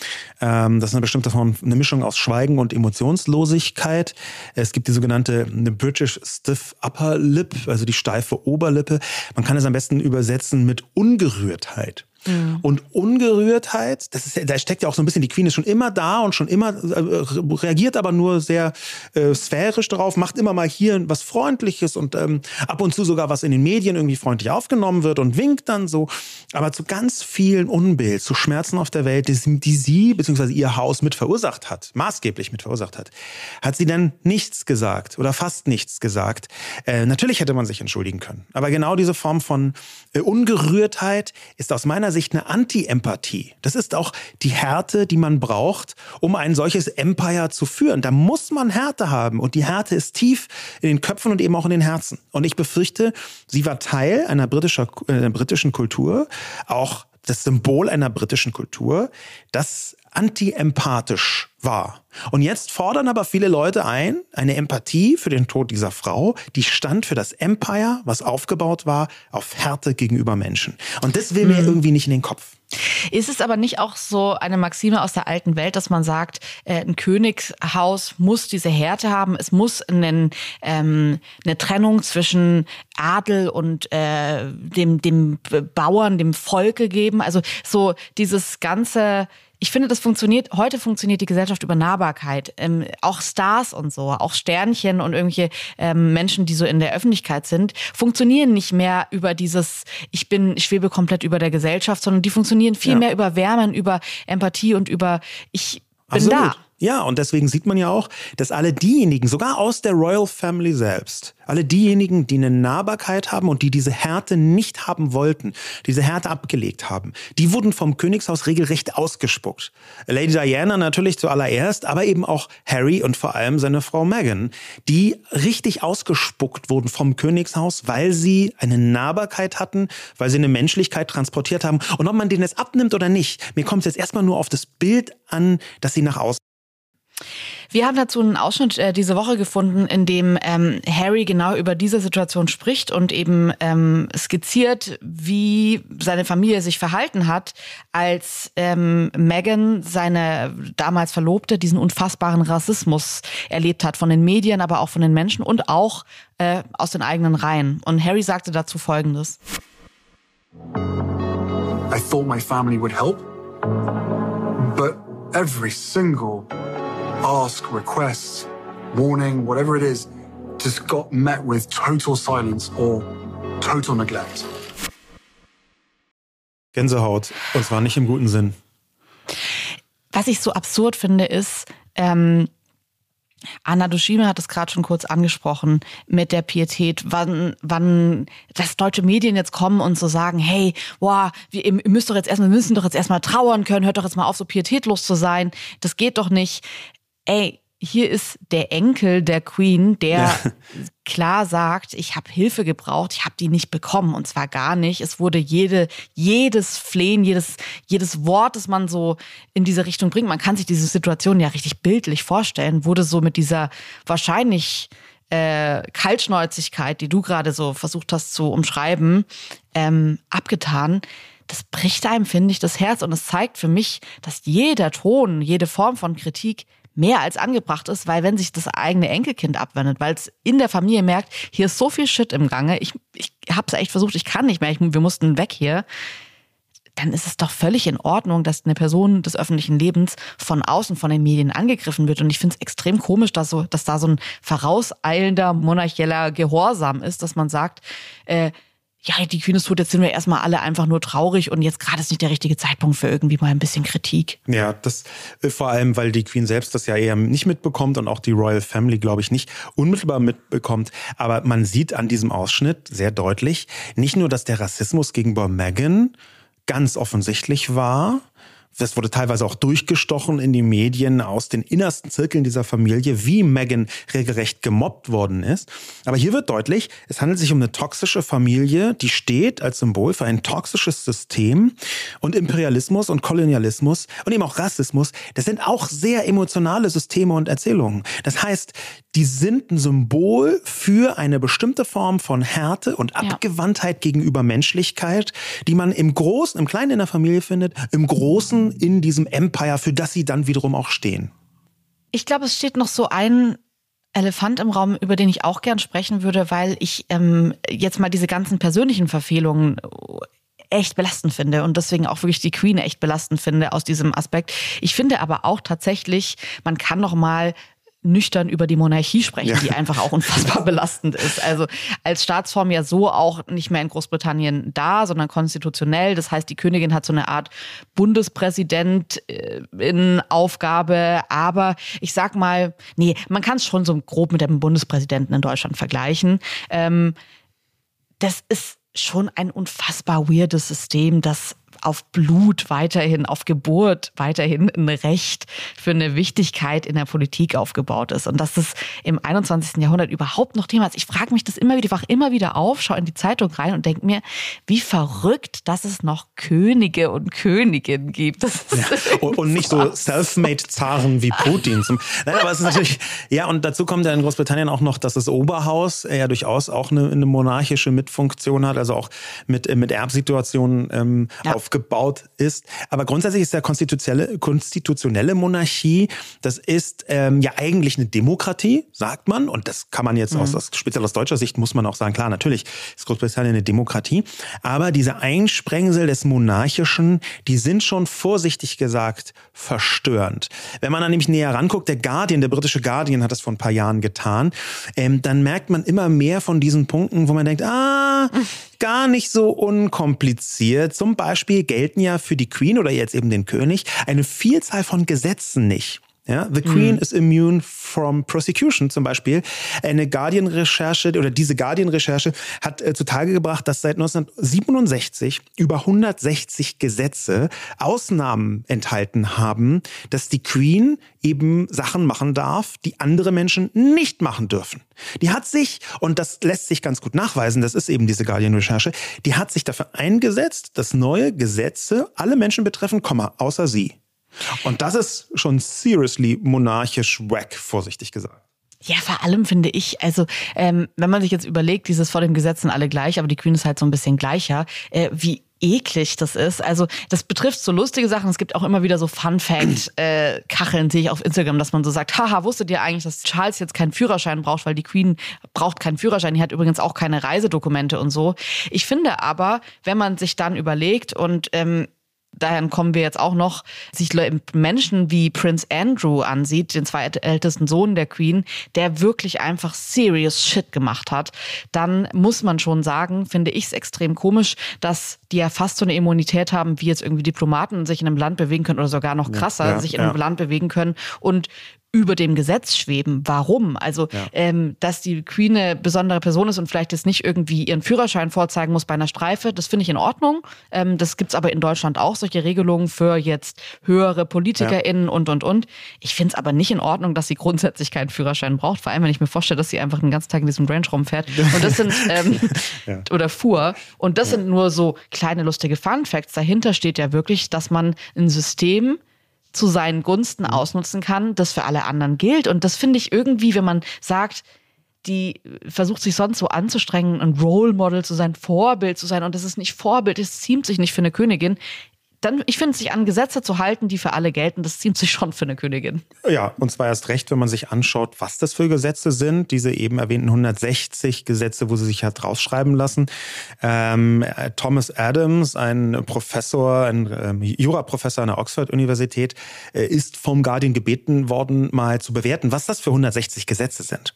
Ähm, das ist eine bestimmte Form, eine Mischung aus Schweigen und Emotionslosigkeit. Es gibt die sogenannte British Stiff Upper Lip, also die steife Oberlippe. Man kann es am besten übersetzen mit Ungerührtheit. Mhm. Und Ungerührtheit, das ist, da steckt ja auch so ein bisschen, die Queen ist schon immer da und schon immer, äh, reagiert aber nur sehr äh, sphärisch darauf, macht immer mal hier was Freundliches und ähm, ab und zu sogar was in den Medien irgendwie freundlich aufgenommen wird und winkt dann so. Aber zu ganz vielen Unbild, zu Schmerzen auf der Welt, die, die sie bzw. ihr Haus mit verursacht hat, maßgeblich mit verursacht hat, hat sie dann nichts gesagt oder fast nichts gesagt. Äh, natürlich hätte man sich entschuldigen können. Aber genau diese Form von äh, Ungerührtheit ist aus meiner Sicht eine Anti-Empathie. Das ist auch die Härte, die man braucht, um ein solches Empire zu führen. Da muss man Härte haben und die Härte ist tief in den Köpfen und eben auch in den Herzen. Und ich befürchte, sie war Teil einer, britischer, äh, britischen Kultur, auch das Symbol einer britischen Kultur, das anti-empathisch war. Und jetzt fordern aber viele Leute ein, eine Empathie für den Tod dieser Frau, die stand für das Empire, was aufgebaut war, auf Härte gegenüber Menschen. Und das will mir mhm. irgendwie nicht in den Kopf. Ist es aber nicht auch so eine Maxime aus der alten Welt, dass man sagt, äh, ein Königshaus muss diese Härte haben, es muss einen, ähm, eine Trennung zwischen Adel und äh, dem, dem Bauern, dem Volke geben? Also so dieses ganze ich finde, das funktioniert, heute funktioniert die Gesellschaft über Nahbarkeit. Ähm, auch Stars und so, auch Sternchen und irgendwelche ähm, Menschen, die so in der Öffentlichkeit sind, funktionieren nicht mehr über dieses, ich bin, ich schwebe komplett über der Gesellschaft, sondern die funktionieren viel ja. mehr über Wärmen, über Empathie und über, ich bin Absolut. da. Ja, und deswegen sieht man ja auch, dass alle diejenigen, sogar aus der Royal Family selbst, alle diejenigen, die eine Nahbarkeit haben und die diese Härte nicht haben wollten, diese Härte abgelegt haben, die wurden vom Königshaus regelrecht ausgespuckt. Lady Diana natürlich zuallererst, aber eben auch Harry und vor allem seine Frau Meghan, die richtig ausgespuckt wurden vom Königshaus, weil sie eine Nahbarkeit hatten, weil sie eine Menschlichkeit transportiert haben. Und ob man denen jetzt abnimmt oder nicht, mir kommt es jetzt erstmal nur auf das Bild an, dass sie nach außen wir haben dazu einen Ausschnitt äh, diese Woche gefunden, in dem ähm, Harry genau über diese Situation spricht und eben ähm, skizziert, wie seine Familie sich verhalten hat, als ähm, Meghan, seine damals Verlobte, diesen unfassbaren Rassismus erlebt hat von den Medien, aber auch von den Menschen und auch äh, aus den eigenen Reihen. Und Harry sagte dazu Folgendes. I thought my family would help, but every single ask, request, warning, whatever it is, just got met with total silence or total neglect. Gänsehaut, und zwar nicht im guten Sinn. Was ich so absurd finde, ist, ähm, Anna Dushime hat es gerade schon kurz angesprochen mit der Pietät, wann, wann das deutsche Medien jetzt kommen und so sagen, hey, boah, wir, ihr müsst doch jetzt erstmal, wir müssen doch jetzt erstmal trauern können, hört doch jetzt mal auf, so pietätlos zu sein. Das geht doch nicht. Ey, hier ist der Enkel der Queen, der ja. klar sagt, ich habe Hilfe gebraucht, ich habe die nicht bekommen und zwar gar nicht. Es wurde jede, jedes Flehen, jedes, jedes Wort, das man so in diese Richtung bringt, man kann sich diese Situation ja richtig bildlich vorstellen, wurde so mit dieser wahrscheinlich äh, Kaltschnäuzigkeit, die du gerade so versucht hast zu umschreiben, ähm, abgetan das bricht einem, finde ich, das Herz und es zeigt für mich, dass jeder Ton, jede Form von Kritik mehr als angebracht ist, weil wenn sich das eigene Enkelkind abwendet, weil es in der Familie merkt, hier ist so viel Shit im Gange, ich, ich habe es echt versucht, ich kann nicht mehr, ich, wir mussten weg hier, dann ist es doch völlig in Ordnung, dass eine Person des öffentlichen Lebens von außen von den Medien angegriffen wird. Und ich finde es extrem komisch, dass, so, dass da so ein vorauseilender monarchieller Gehorsam ist, dass man sagt, äh, ja, die Queen ist tot, jetzt sind wir erstmal alle einfach nur traurig und jetzt gerade ist nicht der richtige Zeitpunkt für irgendwie mal ein bisschen Kritik. Ja, das äh, vor allem, weil die Queen selbst das ja eher nicht mitbekommt und auch die Royal Family, glaube ich, nicht unmittelbar mitbekommt. Aber man sieht an diesem Ausschnitt sehr deutlich, nicht nur, dass der Rassismus gegenüber Meghan ganz offensichtlich war, das wurde teilweise auch durchgestochen in die Medien aus den innersten Zirkeln dieser Familie, wie Meghan regelrecht gemobbt worden ist. Aber hier wird deutlich, es handelt sich um eine toxische Familie, die steht als Symbol für ein toxisches System und Imperialismus und Kolonialismus und eben auch Rassismus. Das sind auch sehr emotionale Systeme und Erzählungen. Das heißt, die sind ein Symbol für eine bestimmte Form von Härte und Abgewandtheit ja. gegenüber Menschlichkeit, die man im Großen, im Kleinen in der Familie findet, im Großen in diesem Empire, für das sie dann wiederum auch stehen. Ich glaube, es steht noch so ein Elefant im Raum, über den ich auch gern sprechen würde, weil ich ähm, jetzt mal diese ganzen persönlichen Verfehlungen echt belastend finde und deswegen auch wirklich die Queen echt belastend finde aus diesem Aspekt. Ich finde aber auch tatsächlich, man kann noch mal nüchtern über die Monarchie sprechen, ja. die einfach auch unfassbar belastend ist. Also als Staatsform ja so auch nicht mehr in Großbritannien da, sondern konstitutionell. Das heißt, die Königin hat so eine Art Bundespräsident äh, in Aufgabe. Aber ich sag mal, nee, man kann es schon so grob mit dem Bundespräsidenten in Deutschland vergleichen. Ähm, das ist schon ein unfassbar weirdes System, das auf Blut weiterhin, auf Geburt weiterhin ein Recht für eine Wichtigkeit in der Politik aufgebaut ist. Und dass das im 21. Jahrhundert überhaupt noch Thema ist. Ich frage mich das immer wieder, ich wach immer wieder auf, schaue in die Zeitung rein und denke mir, wie verrückt, dass es noch Könige und Königinnen gibt. Ja. Und, und, nicht so self-made-Zaren wie Putin. Nein, aber es ist natürlich, ja, und dazu kommt ja in Großbritannien auch noch, dass das Oberhaus ja durchaus auch eine, eine monarchische Mitfunktion hat, also auch mit, mit Erbsituationen ähm, ja. auf aufgebaut ist. Aber grundsätzlich ist der konstitutionelle, konstitutionelle Monarchie, das ist ähm, ja eigentlich eine Demokratie, sagt man. Und das kann man jetzt mhm. aus, aus, speziell aus deutscher Sicht muss man auch sagen, klar, natürlich ist Großbritannien eine Demokratie. Aber diese Einsprengsel des Monarchischen, die sind schon vorsichtig gesagt verstörend. Wenn man dann nämlich näher ranguckt, der Guardian, der britische Guardian hat das vor ein paar Jahren getan, ähm, dann merkt man immer mehr von diesen Punkten, wo man denkt, ah, gar nicht so unkompliziert. Zum Beispiel gelten ja für die Queen oder jetzt eben den König eine Vielzahl von Gesetzen nicht. Ja, the Queen mhm. is immune from prosecution zum Beispiel. Eine Guardian-Recherche oder diese Guardian-Recherche hat äh, zutage gebracht, dass seit 1967 über 160 Gesetze Ausnahmen enthalten haben, dass die Queen eben Sachen machen darf, die andere Menschen nicht machen dürfen. Die hat sich, und das lässt sich ganz gut nachweisen, das ist eben diese Guardian-Recherche, die hat sich dafür eingesetzt, dass neue Gesetze alle Menschen betreffen, außer sie. Und das ist schon seriously monarchisch wack, vorsichtig gesagt. Ja, vor allem finde ich, also ähm, wenn man sich jetzt überlegt, dieses vor dem Gesetz sind alle gleich, aber die Queen ist halt so ein bisschen gleicher, äh, wie eklig das ist. Also das betrifft so lustige Sachen. Es gibt auch immer wieder so Fun Fact äh, Kacheln sehe ich auf Instagram, dass man so sagt, haha, wusstet ihr eigentlich, dass Charles jetzt keinen Führerschein braucht, weil die Queen braucht keinen Führerschein. Die hat übrigens auch keine Reisedokumente und so. Ich finde aber, wenn man sich dann überlegt und ähm, daher kommen wir jetzt auch noch, sich Menschen wie Prince Andrew ansieht, den zweitältesten Sohn der Queen, der wirklich einfach serious shit gemacht hat, dann muss man schon sagen, finde ich es extrem komisch, dass die ja fast so eine Immunität haben, wie jetzt irgendwie Diplomaten sich in einem Land bewegen können oder sogar noch krasser, ja, ja, sich in einem Land bewegen können. Und über dem Gesetz schweben. Warum? Also, ja. ähm, dass die Queen eine besondere Person ist und vielleicht jetzt nicht irgendwie ihren Führerschein vorzeigen muss bei einer Streife, das finde ich in Ordnung. Ähm, das gibt's aber in Deutschland auch, solche Regelungen für jetzt höhere PolitikerInnen ja. und, und, und. Ich finde es aber nicht in Ordnung, dass sie grundsätzlich keinen Führerschein braucht, vor allem, wenn ich mir vorstelle, dass sie einfach den ganzen Tag in diesem Range rumfährt. Und das sind, ähm, ja. oder fuhr. Und das sind nur so kleine lustige Fun Facts. Dahinter steht ja wirklich, dass man ein System zu seinen Gunsten mhm. ausnutzen kann, das für alle anderen gilt. Und das finde ich irgendwie, wenn man sagt, die versucht sich sonst so anzustrengen, ein Role Model zu sein, Vorbild zu sein und das ist nicht Vorbild, es ziemt sich nicht für eine Königin dann, ich finde, sich an Gesetze zu halten, die für alle gelten, das ziemt sich schon für eine Königin. Ja, und zwar erst recht, wenn man sich anschaut, was das für Gesetze sind. Diese eben erwähnten 160 Gesetze, wo sie sich hat rausschreiben lassen. Ähm, Thomas Adams, ein Professor, ein ähm, Juraprofessor an der Oxford-Universität, äh, ist vom Guardian gebeten worden, mal zu bewerten, was das für 160 Gesetze sind.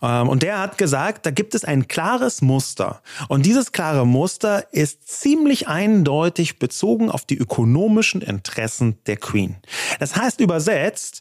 Ähm, und der hat gesagt, da gibt es ein klares Muster. Und dieses klare Muster ist ziemlich eindeutig bezogen auf die die ökonomischen Interessen der Queen. Das heißt übersetzt,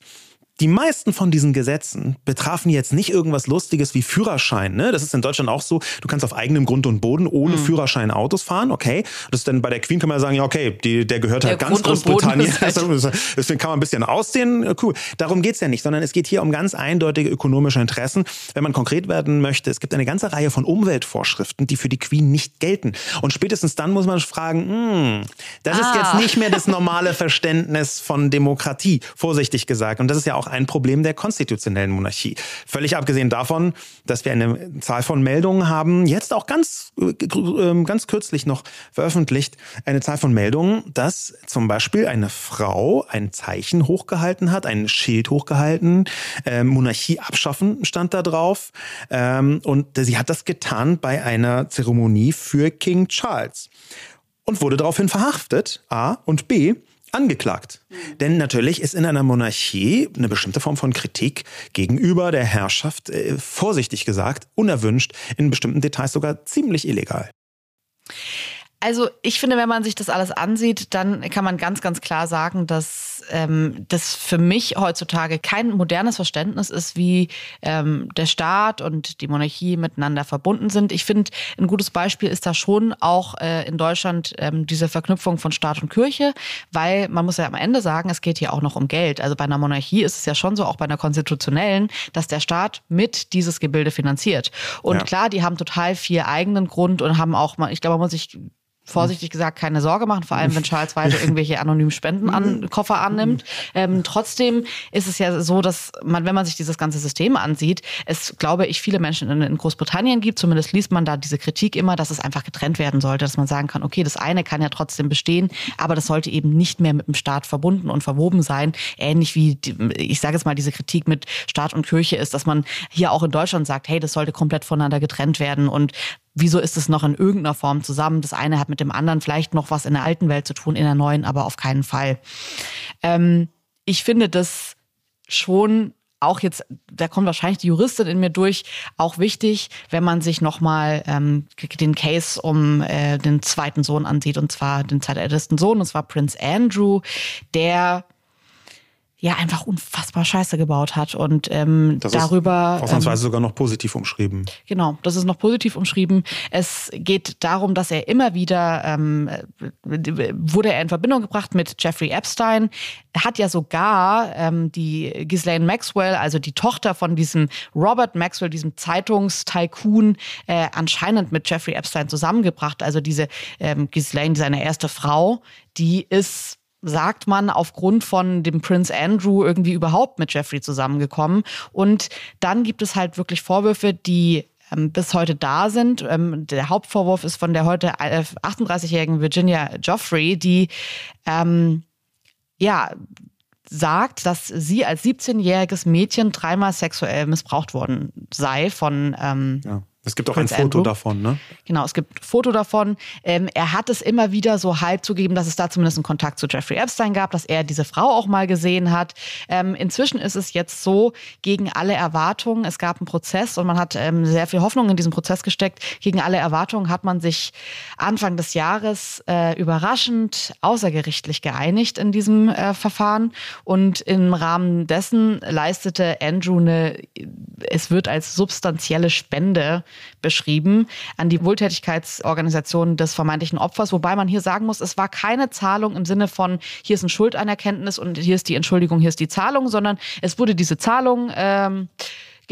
die meisten von diesen Gesetzen betrafen jetzt nicht irgendwas Lustiges wie Führerschein. Ne? Das ist in Deutschland auch so. Du kannst auf eigenem Grund und Boden ohne mhm. Führerschein Autos fahren. Okay. Das ist dann bei der Queen kann man sagen, ja, okay, die, der gehört halt der ganz Grund Großbritannien. Halt Deswegen kann man ein bisschen ausdehnen. Cool. Darum geht's ja nicht, sondern es geht hier um ganz eindeutige ökonomische Interessen. Wenn man konkret werden möchte, es gibt eine ganze Reihe von Umweltvorschriften, die für die Queen nicht gelten. Und spätestens dann muss man fragen, hm, das ah. ist jetzt nicht mehr das normale Verständnis von Demokratie, vorsichtig gesagt. Und das ist ja auch auch ein Problem der konstitutionellen Monarchie. Völlig abgesehen davon, dass wir eine Zahl von Meldungen haben, jetzt auch ganz, äh, ganz kürzlich noch veröffentlicht, eine Zahl von Meldungen, dass zum Beispiel eine Frau ein Zeichen hochgehalten hat, ein Schild hochgehalten, äh, Monarchie abschaffen stand da drauf. Ähm, und sie hat das getan bei einer Zeremonie für King Charles und wurde daraufhin verhaftet, A und B, angeklagt. Denn natürlich ist in einer Monarchie eine bestimmte Form von Kritik gegenüber der Herrschaft, äh, vorsichtig gesagt, unerwünscht, in bestimmten Details sogar ziemlich illegal. Also ich finde, wenn man sich das alles ansieht, dann kann man ganz, ganz klar sagen, dass ähm, das für mich heutzutage kein modernes Verständnis ist, wie ähm, der Staat und die Monarchie miteinander verbunden sind. Ich finde, ein gutes Beispiel ist da schon auch äh, in Deutschland ähm, diese Verknüpfung von Staat und Kirche, weil man muss ja am Ende sagen, es geht hier auch noch um Geld. Also bei einer Monarchie ist es ja schon so, auch bei einer konstitutionellen, dass der Staat mit dieses Gebilde finanziert. Und ja. klar, die haben total viel eigenen Grund und haben auch, ich glaube, man muss sich vorsichtig gesagt keine Sorge machen, vor allem wenn Charles weiter irgendwelche anonymen Spendenkoffer annimmt. Ähm, trotzdem ist es ja so, dass man, wenn man sich dieses ganze System ansieht, es, glaube ich, viele Menschen in, in, Großbritannien gibt, zumindest liest man da diese Kritik immer, dass es einfach getrennt werden sollte, dass man sagen kann, okay, das eine kann ja trotzdem bestehen, aber das sollte eben nicht mehr mit dem Staat verbunden und verwoben sein. Ähnlich wie, die, ich sage jetzt mal, diese Kritik mit Staat und Kirche ist, dass man hier auch in Deutschland sagt, hey, das sollte komplett voneinander getrennt werden und wieso ist es noch in irgendeiner Form zusammen? Das eine hat mit dem anderen vielleicht noch was in der alten Welt zu tun, in der neuen, aber auf keinen Fall. Ähm, ich finde das schon auch jetzt, da kommt wahrscheinlich die Juristin in mir durch, auch wichtig, wenn man sich nochmal ähm, den Case um äh, den zweiten Sohn ansieht, und zwar den zweitältesten Sohn, und zwar Prince Andrew, der ja einfach unfassbar Scheiße gebaut hat und ähm, das darüber ist ausnahmsweise ähm, sogar noch positiv umschrieben. Genau, das ist noch positiv umschrieben. Es geht darum, dass er immer wieder ähm, wurde er in Verbindung gebracht mit Jeffrey Epstein. Hat ja sogar ähm, die Ghislaine Maxwell, also die Tochter von diesem Robert Maxwell, diesem Zeitungstycoon, äh, anscheinend mit Jeffrey Epstein zusammengebracht. Also diese ähm, Ghislaine, seine erste Frau, die ist sagt man, aufgrund von dem Prince Andrew irgendwie überhaupt mit Jeffrey zusammengekommen. Und dann gibt es halt wirklich Vorwürfe, die ähm, bis heute da sind. Ähm, der Hauptvorwurf ist von der heute 38-jährigen Virginia Joffrey, die ähm, ja sagt, dass sie als 17-jähriges Mädchen dreimal sexuell missbraucht worden sei von ähm, ja Es gibt auch Prince ein Foto Andrew. davon, ne? Genau, es gibt ein Foto davon. Ähm, er hat es immer wieder so halb zugegeben, dass es da zumindest einen Kontakt zu Jeffrey Epstein gab, dass er diese Frau auch mal gesehen hat. Ähm, inzwischen ist es jetzt so, gegen alle Erwartungen, es gab einen Prozess und man hat ähm, sehr viel Hoffnung in diesen Prozess gesteckt. Gegen alle Erwartungen hat man sich Anfang des Jahres äh, überraschend außergerichtlich geeinigt in diesem äh, Verfahren. Und im Rahmen dessen leistete Andrew eine, es wird als substanzielle Spende beschrieben an die Wohltätigkeitsorganisation des vermeintlichen Opfers, wobei man hier sagen muss, es war keine Zahlung im Sinne von hier ist ein Schuldanerkenntnis und hier ist die Entschuldigung, hier ist die Zahlung, sondern es wurde diese Zahlung ähm,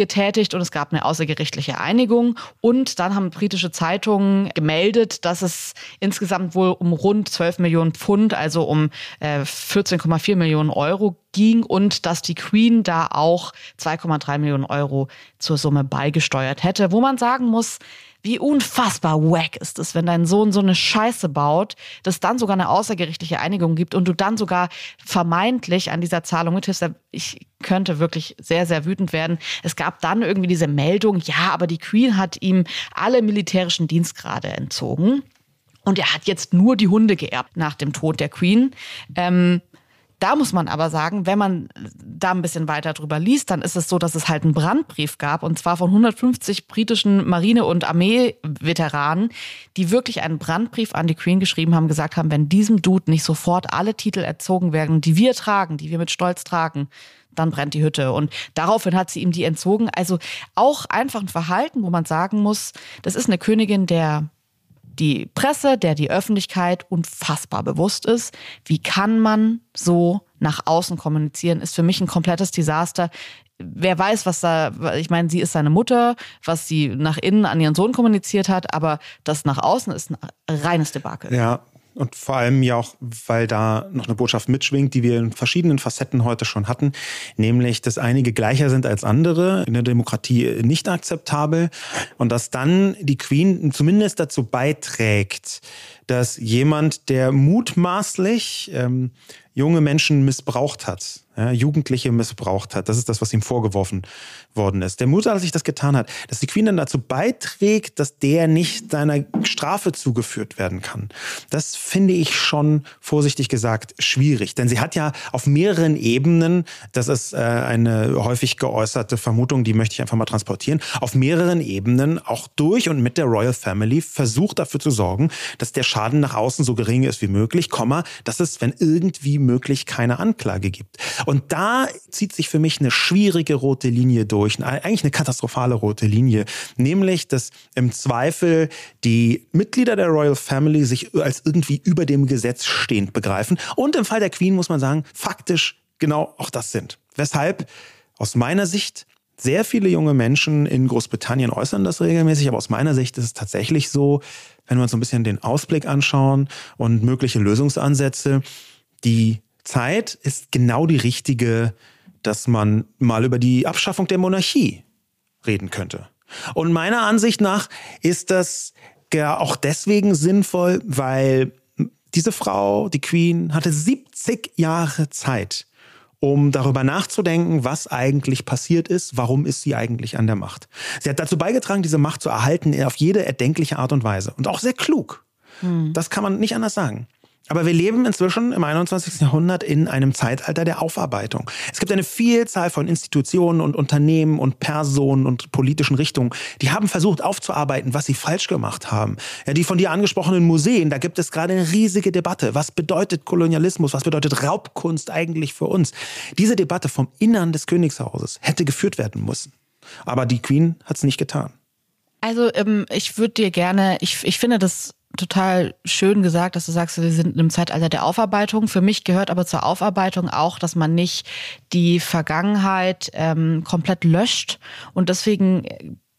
getätigt und es gab eine außergerichtliche Einigung. Und dann haben britische Zeitungen gemeldet, dass es insgesamt wohl um rund 12 Millionen Pfund, also um äh, 14,4 Millionen Euro ging und dass die Queen da auch 2,3 Millionen Euro zur Summe beigesteuert hätte, wo man sagen muss, wie unfassbar wack ist es, wenn dein Sohn so eine Scheiße baut, dass dann sogar eine außergerichtliche Einigung gibt und du dann sogar vermeintlich an dieser Zahlung mithilfst. Ich könnte wirklich sehr, sehr wütend werden. Es gab dann irgendwie diese Meldung, ja, aber die Queen hat ihm alle militärischen Dienstgrade entzogen. Und er hat jetzt nur die Hunde geerbt nach dem Tod der Queen. Ähm, da muss man aber sagen, wenn man da ein bisschen weiter drüber liest, dann ist es so, dass es halt einen Brandbrief gab und zwar von 150 britischen Marine- und Armee-Veteranen, die wirklich einen Brandbrief an die Queen geschrieben haben, gesagt haben, wenn diesem Dude nicht sofort alle Titel erzogen werden, die wir tragen, die wir mit Stolz tragen, dann brennt die Hütte. Und daraufhin hat sie ihm die entzogen. Also auch einfach ein Verhalten, wo man sagen muss, das ist eine Königin der die Presse, der die Öffentlichkeit unfassbar bewusst ist. Wie kann man so nach außen kommunizieren, ist für mich ein komplettes Desaster. Wer weiß, was da, ich meine, sie ist seine Mutter, was sie nach innen an ihren Sohn kommuniziert hat, aber das nach außen ist ein reines Debakel. Ja, und vor allem ja auch, weil da noch eine Botschaft mitschwingt, die wir in verschiedenen Facetten heute schon hatten, nämlich, dass einige gleicher sind als andere, in der Demokratie nicht akzeptabel. Und dass dann die Queen zumindest dazu beiträgt, dass jemand, der mutmaßlich ähm, junge Menschen missbraucht hat, ja, Jugendliche missbraucht hat. Das ist das, was ihm vorgeworfen worden ist. Der Mutter, als ich das getan hat, dass die Queen dann dazu beiträgt, dass der nicht seiner Strafe zugeführt werden kann. Das finde ich schon vorsichtig gesagt schwierig, denn sie hat ja auf mehreren Ebenen, das ist äh, eine häufig geäußerte Vermutung, die möchte ich einfach mal transportieren, auf mehreren Ebenen auch durch und mit der Royal Family versucht dafür zu sorgen, dass der Schaden nach außen so gering ist wie möglich, Komma, dass es, wenn irgendwie möglich, keine Anklage gibt. Und da zieht sich für mich eine schwierige rote Linie durch, eigentlich eine katastrophale rote Linie, nämlich, dass im Zweifel die Mitglieder der Royal Family sich als irgendwie über dem Gesetz stehend begreifen und im Fall der Queen muss man sagen, faktisch genau auch das sind. Weshalb aus meiner Sicht sehr viele junge Menschen in Großbritannien äußern das regelmäßig, aber aus meiner Sicht ist es tatsächlich so, wenn wir uns so ein bisschen den Ausblick anschauen und mögliche Lösungsansätze, die Zeit ist genau die richtige, dass man mal über die Abschaffung der Monarchie reden könnte. Und meiner Ansicht nach ist das auch deswegen sinnvoll, weil diese Frau, die Queen, hatte 70 Jahre Zeit, um darüber nachzudenken, was eigentlich passiert ist, warum ist sie eigentlich an der Macht. Sie hat dazu beigetragen, diese Macht zu erhalten auf jede erdenkliche Art und Weise. Und auch sehr klug. Hm. Das kann man nicht anders sagen. Aber wir leben inzwischen im 21. Jahrhundert in einem Zeitalter der Aufarbeitung. Es gibt eine Vielzahl von Institutionen und Unternehmen und Personen und politischen Richtungen, die haben versucht aufzuarbeiten, was sie falsch gemacht haben. Ja, die von dir angesprochenen Museen, da gibt es gerade eine riesige Debatte. Was bedeutet Kolonialismus? Was bedeutet Raubkunst eigentlich für uns? Diese Debatte vom Innern des Königshauses hätte geführt werden müssen. Aber die Queen hat es nicht getan. Also ähm, ich würde dir gerne, ich, ich finde das total schön gesagt, dass du sagst, wir sind im Zeitalter der Aufarbeitung. Für mich gehört aber zur Aufarbeitung auch, dass man nicht die Vergangenheit ähm, komplett löscht. Und deswegen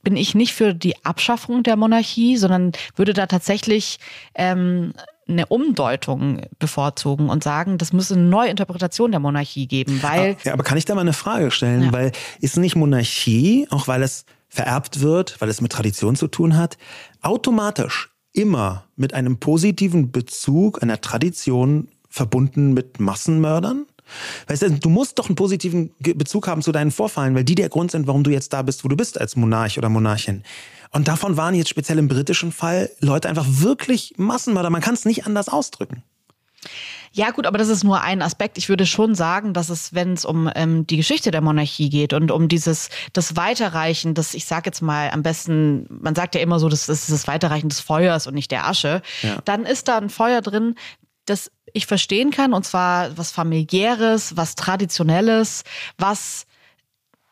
bin ich nicht für die Abschaffung der Monarchie, sondern würde da tatsächlich ähm, eine Umdeutung bevorzugen und sagen, das muss eine Neuinterpretation der Monarchie geben, weil. Ja, aber kann ich da mal eine Frage stellen? Ja. Weil ist nicht Monarchie, auch weil es vererbt wird, weil es mit Tradition zu tun hat, automatisch immer mit einem positiven Bezug, einer Tradition verbunden mit Massenmördern? Weißt du, du musst doch einen positiven Bezug haben zu deinen Vorfallen, weil die der Grund sind, warum du jetzt da bist, wo du bist als Monarch oder Monarchin. Und davon waren jetzt speziell im britischen Fall Leute einfach wirklich Massenmörder. Man kann es nicht anders ausdrücken. Ja, gut, aber das ist nur ein Aspekt. Ich würde schon sagen, dass es, wenn es um ähm, die Geschichte der Monarchie geht und um dieses das Weiterreichen, das ich sage jetzt mal am besten, man sagt ja immer so, das ist das Weiterreichen des Feuers und nicht der Asche, ja. dann ist da ein Feuer drin, das ich verstehen kann, und zwar was familiäres, was traditionelles, was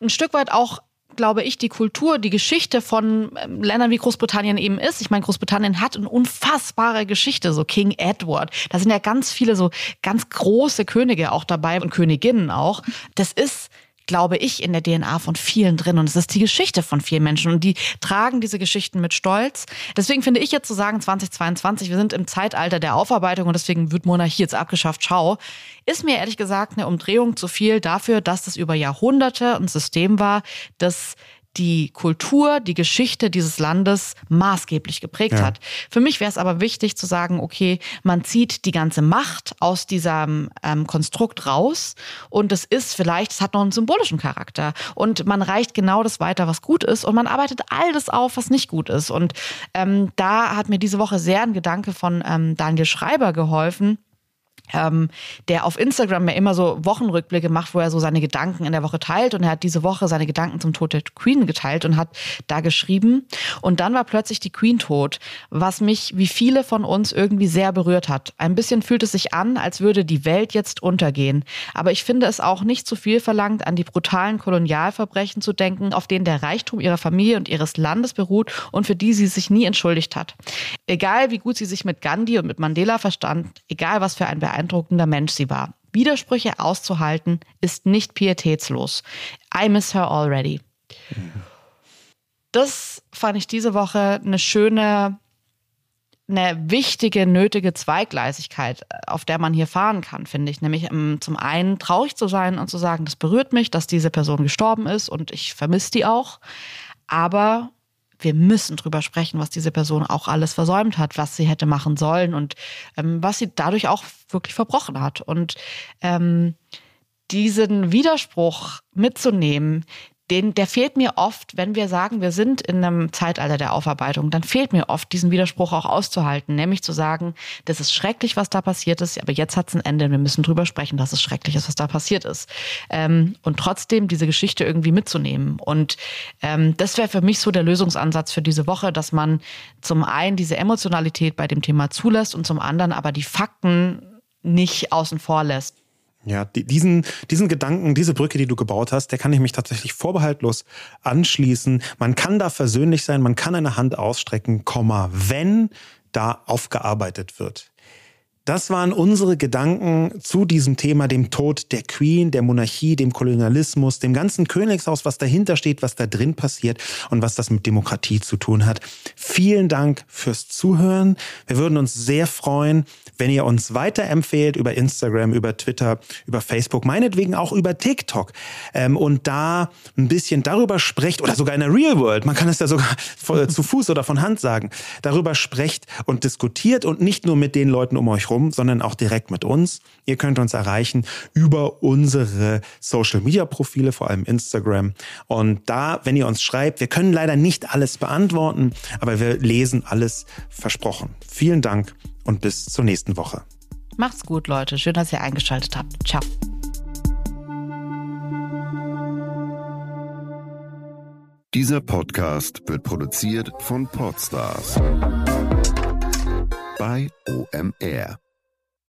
ein Stück weit auch glaube ich, die Kultur, die Geschichte von ähm, Ländern wie Großbritannien eben ist. Ich meine, Großbritannien hat eine unfassbare Geschichte, so King Edward. Da sind ja ganz viele so ganz große Könige auch dabei und Königinnen auch. Das ist glaube ich, in der DNA von vielen drin. Und es ist die Geschichte von vielen Menschen. Und die tragen diese Geschichten mit Stolz. Deswegen finde ich jetzt zu sagen, 2022, wir sind im Zeitalter der Aufarbeitung und deswegen wird Monarchie jetzt abgeschafft. Schau, ist mir ehrlich gesagt eine Umdrehung zu viel dafür, dass das über Jahrhunderte ein System war, das die Kultur, die Geschichte dieses Landes maßgeblich geprägt ja. hat. Für mich wäre es aber wichtig zu sagen, okay, man zieht die ganze Macht aus diesem ähm, Konstrukt raus und es ist vielleicht, es hat noch einen symbolischen Charakter und man reicht genau das weiter, was gut ist und man arbeitet all das auf, was nicht gut ist. Und ähm, da hat mir diese Woche sehr ein Gedanke von ähm, Daniel Schreiber geholfen ähm, der auf Instagram ja immer so Wochenrückblicke macht, wo er so seine Gedanken in der Woche teilt. Und er hat diese Woche seine Gedanken zum Tod der Queen geteilt und hat da geschrieben. Und dann war plötzlich die Queen tot, was mich wie viele von uns irgendwie sehr berührt hat. Ein bisschen fühlt es sich an, als würde die Welt jetzt untergehen. Aber ich finde es auch nicht zu viel verlangt, an die brutalen Kolonialverbrechen zu denken, auf denen der Reichtum ihrer Familie und ihres Landes beruht und für die sie sich nie entschuldigt hat. Egal wie gut sie sich mit Gandhi und mit Mandela verstand, egal was für ein beeindruckender beeindruckender Mensch sie war. Widersprüche auszuhalten ist nicht pietätslos. I miss her already. Das fand ich diese Woche eine schöne, eine wichtige, nötige Zweigleisigkeit, auf der man hier fahren kann, finde ich. Nämlich um, zum einen traurig zu sein und zu sagen, das berührt mich, dass diese Person gestorben ist und ich vermisse die auch. Aber wir müssen drüber sprechen, was diese Person auch alles versäumt hat, was sie hätte machen sollen und ähm, was sie dadurch auch wirklich verbrochen hat. Und ähm, diesen Widerspruch mitzunehmen, den, der fehlt mir oft, wenn wir sagen, wir sind in einem Zeitalter der Aufarbeitung, dann fehlt mir oft, diesen Widerspruch auch auszuhalten, nämlich zu sagen, das ist schrecklich, was da passiert ist, aber jetzt hat es ein Ende, wir müssen drüber sprechen, dass es schrecklich ist, was da passiert ist. Ähm, und trotzdem diese Geschichte irgendwie mitzunehmen. Und ähm, das wäre für mich so der Lösungsansatz für diese Woche, dass man zum einen diese Emotionalität bei dem Thema zulässt und zum anderen aber die Fakten nicht außen vor lässt. Ja, die, diesen, diesen Gedanken, diese Brücke, die du gebaut hast, der kann ich mich tatsächlich vorbehaltlos anschließen. Man kann da versöhnlich sein, man kann eine Hand ausstrecken, Komma, wenn da aufgearbeitet wird. Das waren unsere Gedanken zu diesem Thema, dem Tod der Queen, der Monarchie, dem Kolonialismus, dem ganzen Königshaus, was dahinter steht, was da drin passiert und was das mit Demokratie zu tun hat. Vielen Dank fürs Zuhören. Wir würden uns sehr freuen, wenn ihr uns weiterempfehlt über Instagram, über Twitter, über Facebook, meinetwegen auch über TikTok ähm, und da ein bisschen darüber sprecht oder sogar in der Real World, man kann es ja sogar zu Fuß oder von Hand sagen, darüber sprecht und diskutiert und nicht nur mit den Leuten um euch rum, sondern auch direkt mit uns. Ihr könnt uns erreichen über unsere Social Media Profile, vor allem Instagram. Und da, wenn ihr uns schreibt, wir können leider nicht alles beantworten, aber wir lesen alles versprochen. Vielen Dank und bis zur nächsten Woche. Macht's gut, Leute. Schön, dass ihr eingeschaltet habt. Ciao. Dieser Podcast wird produziert von Podstars bei OMR.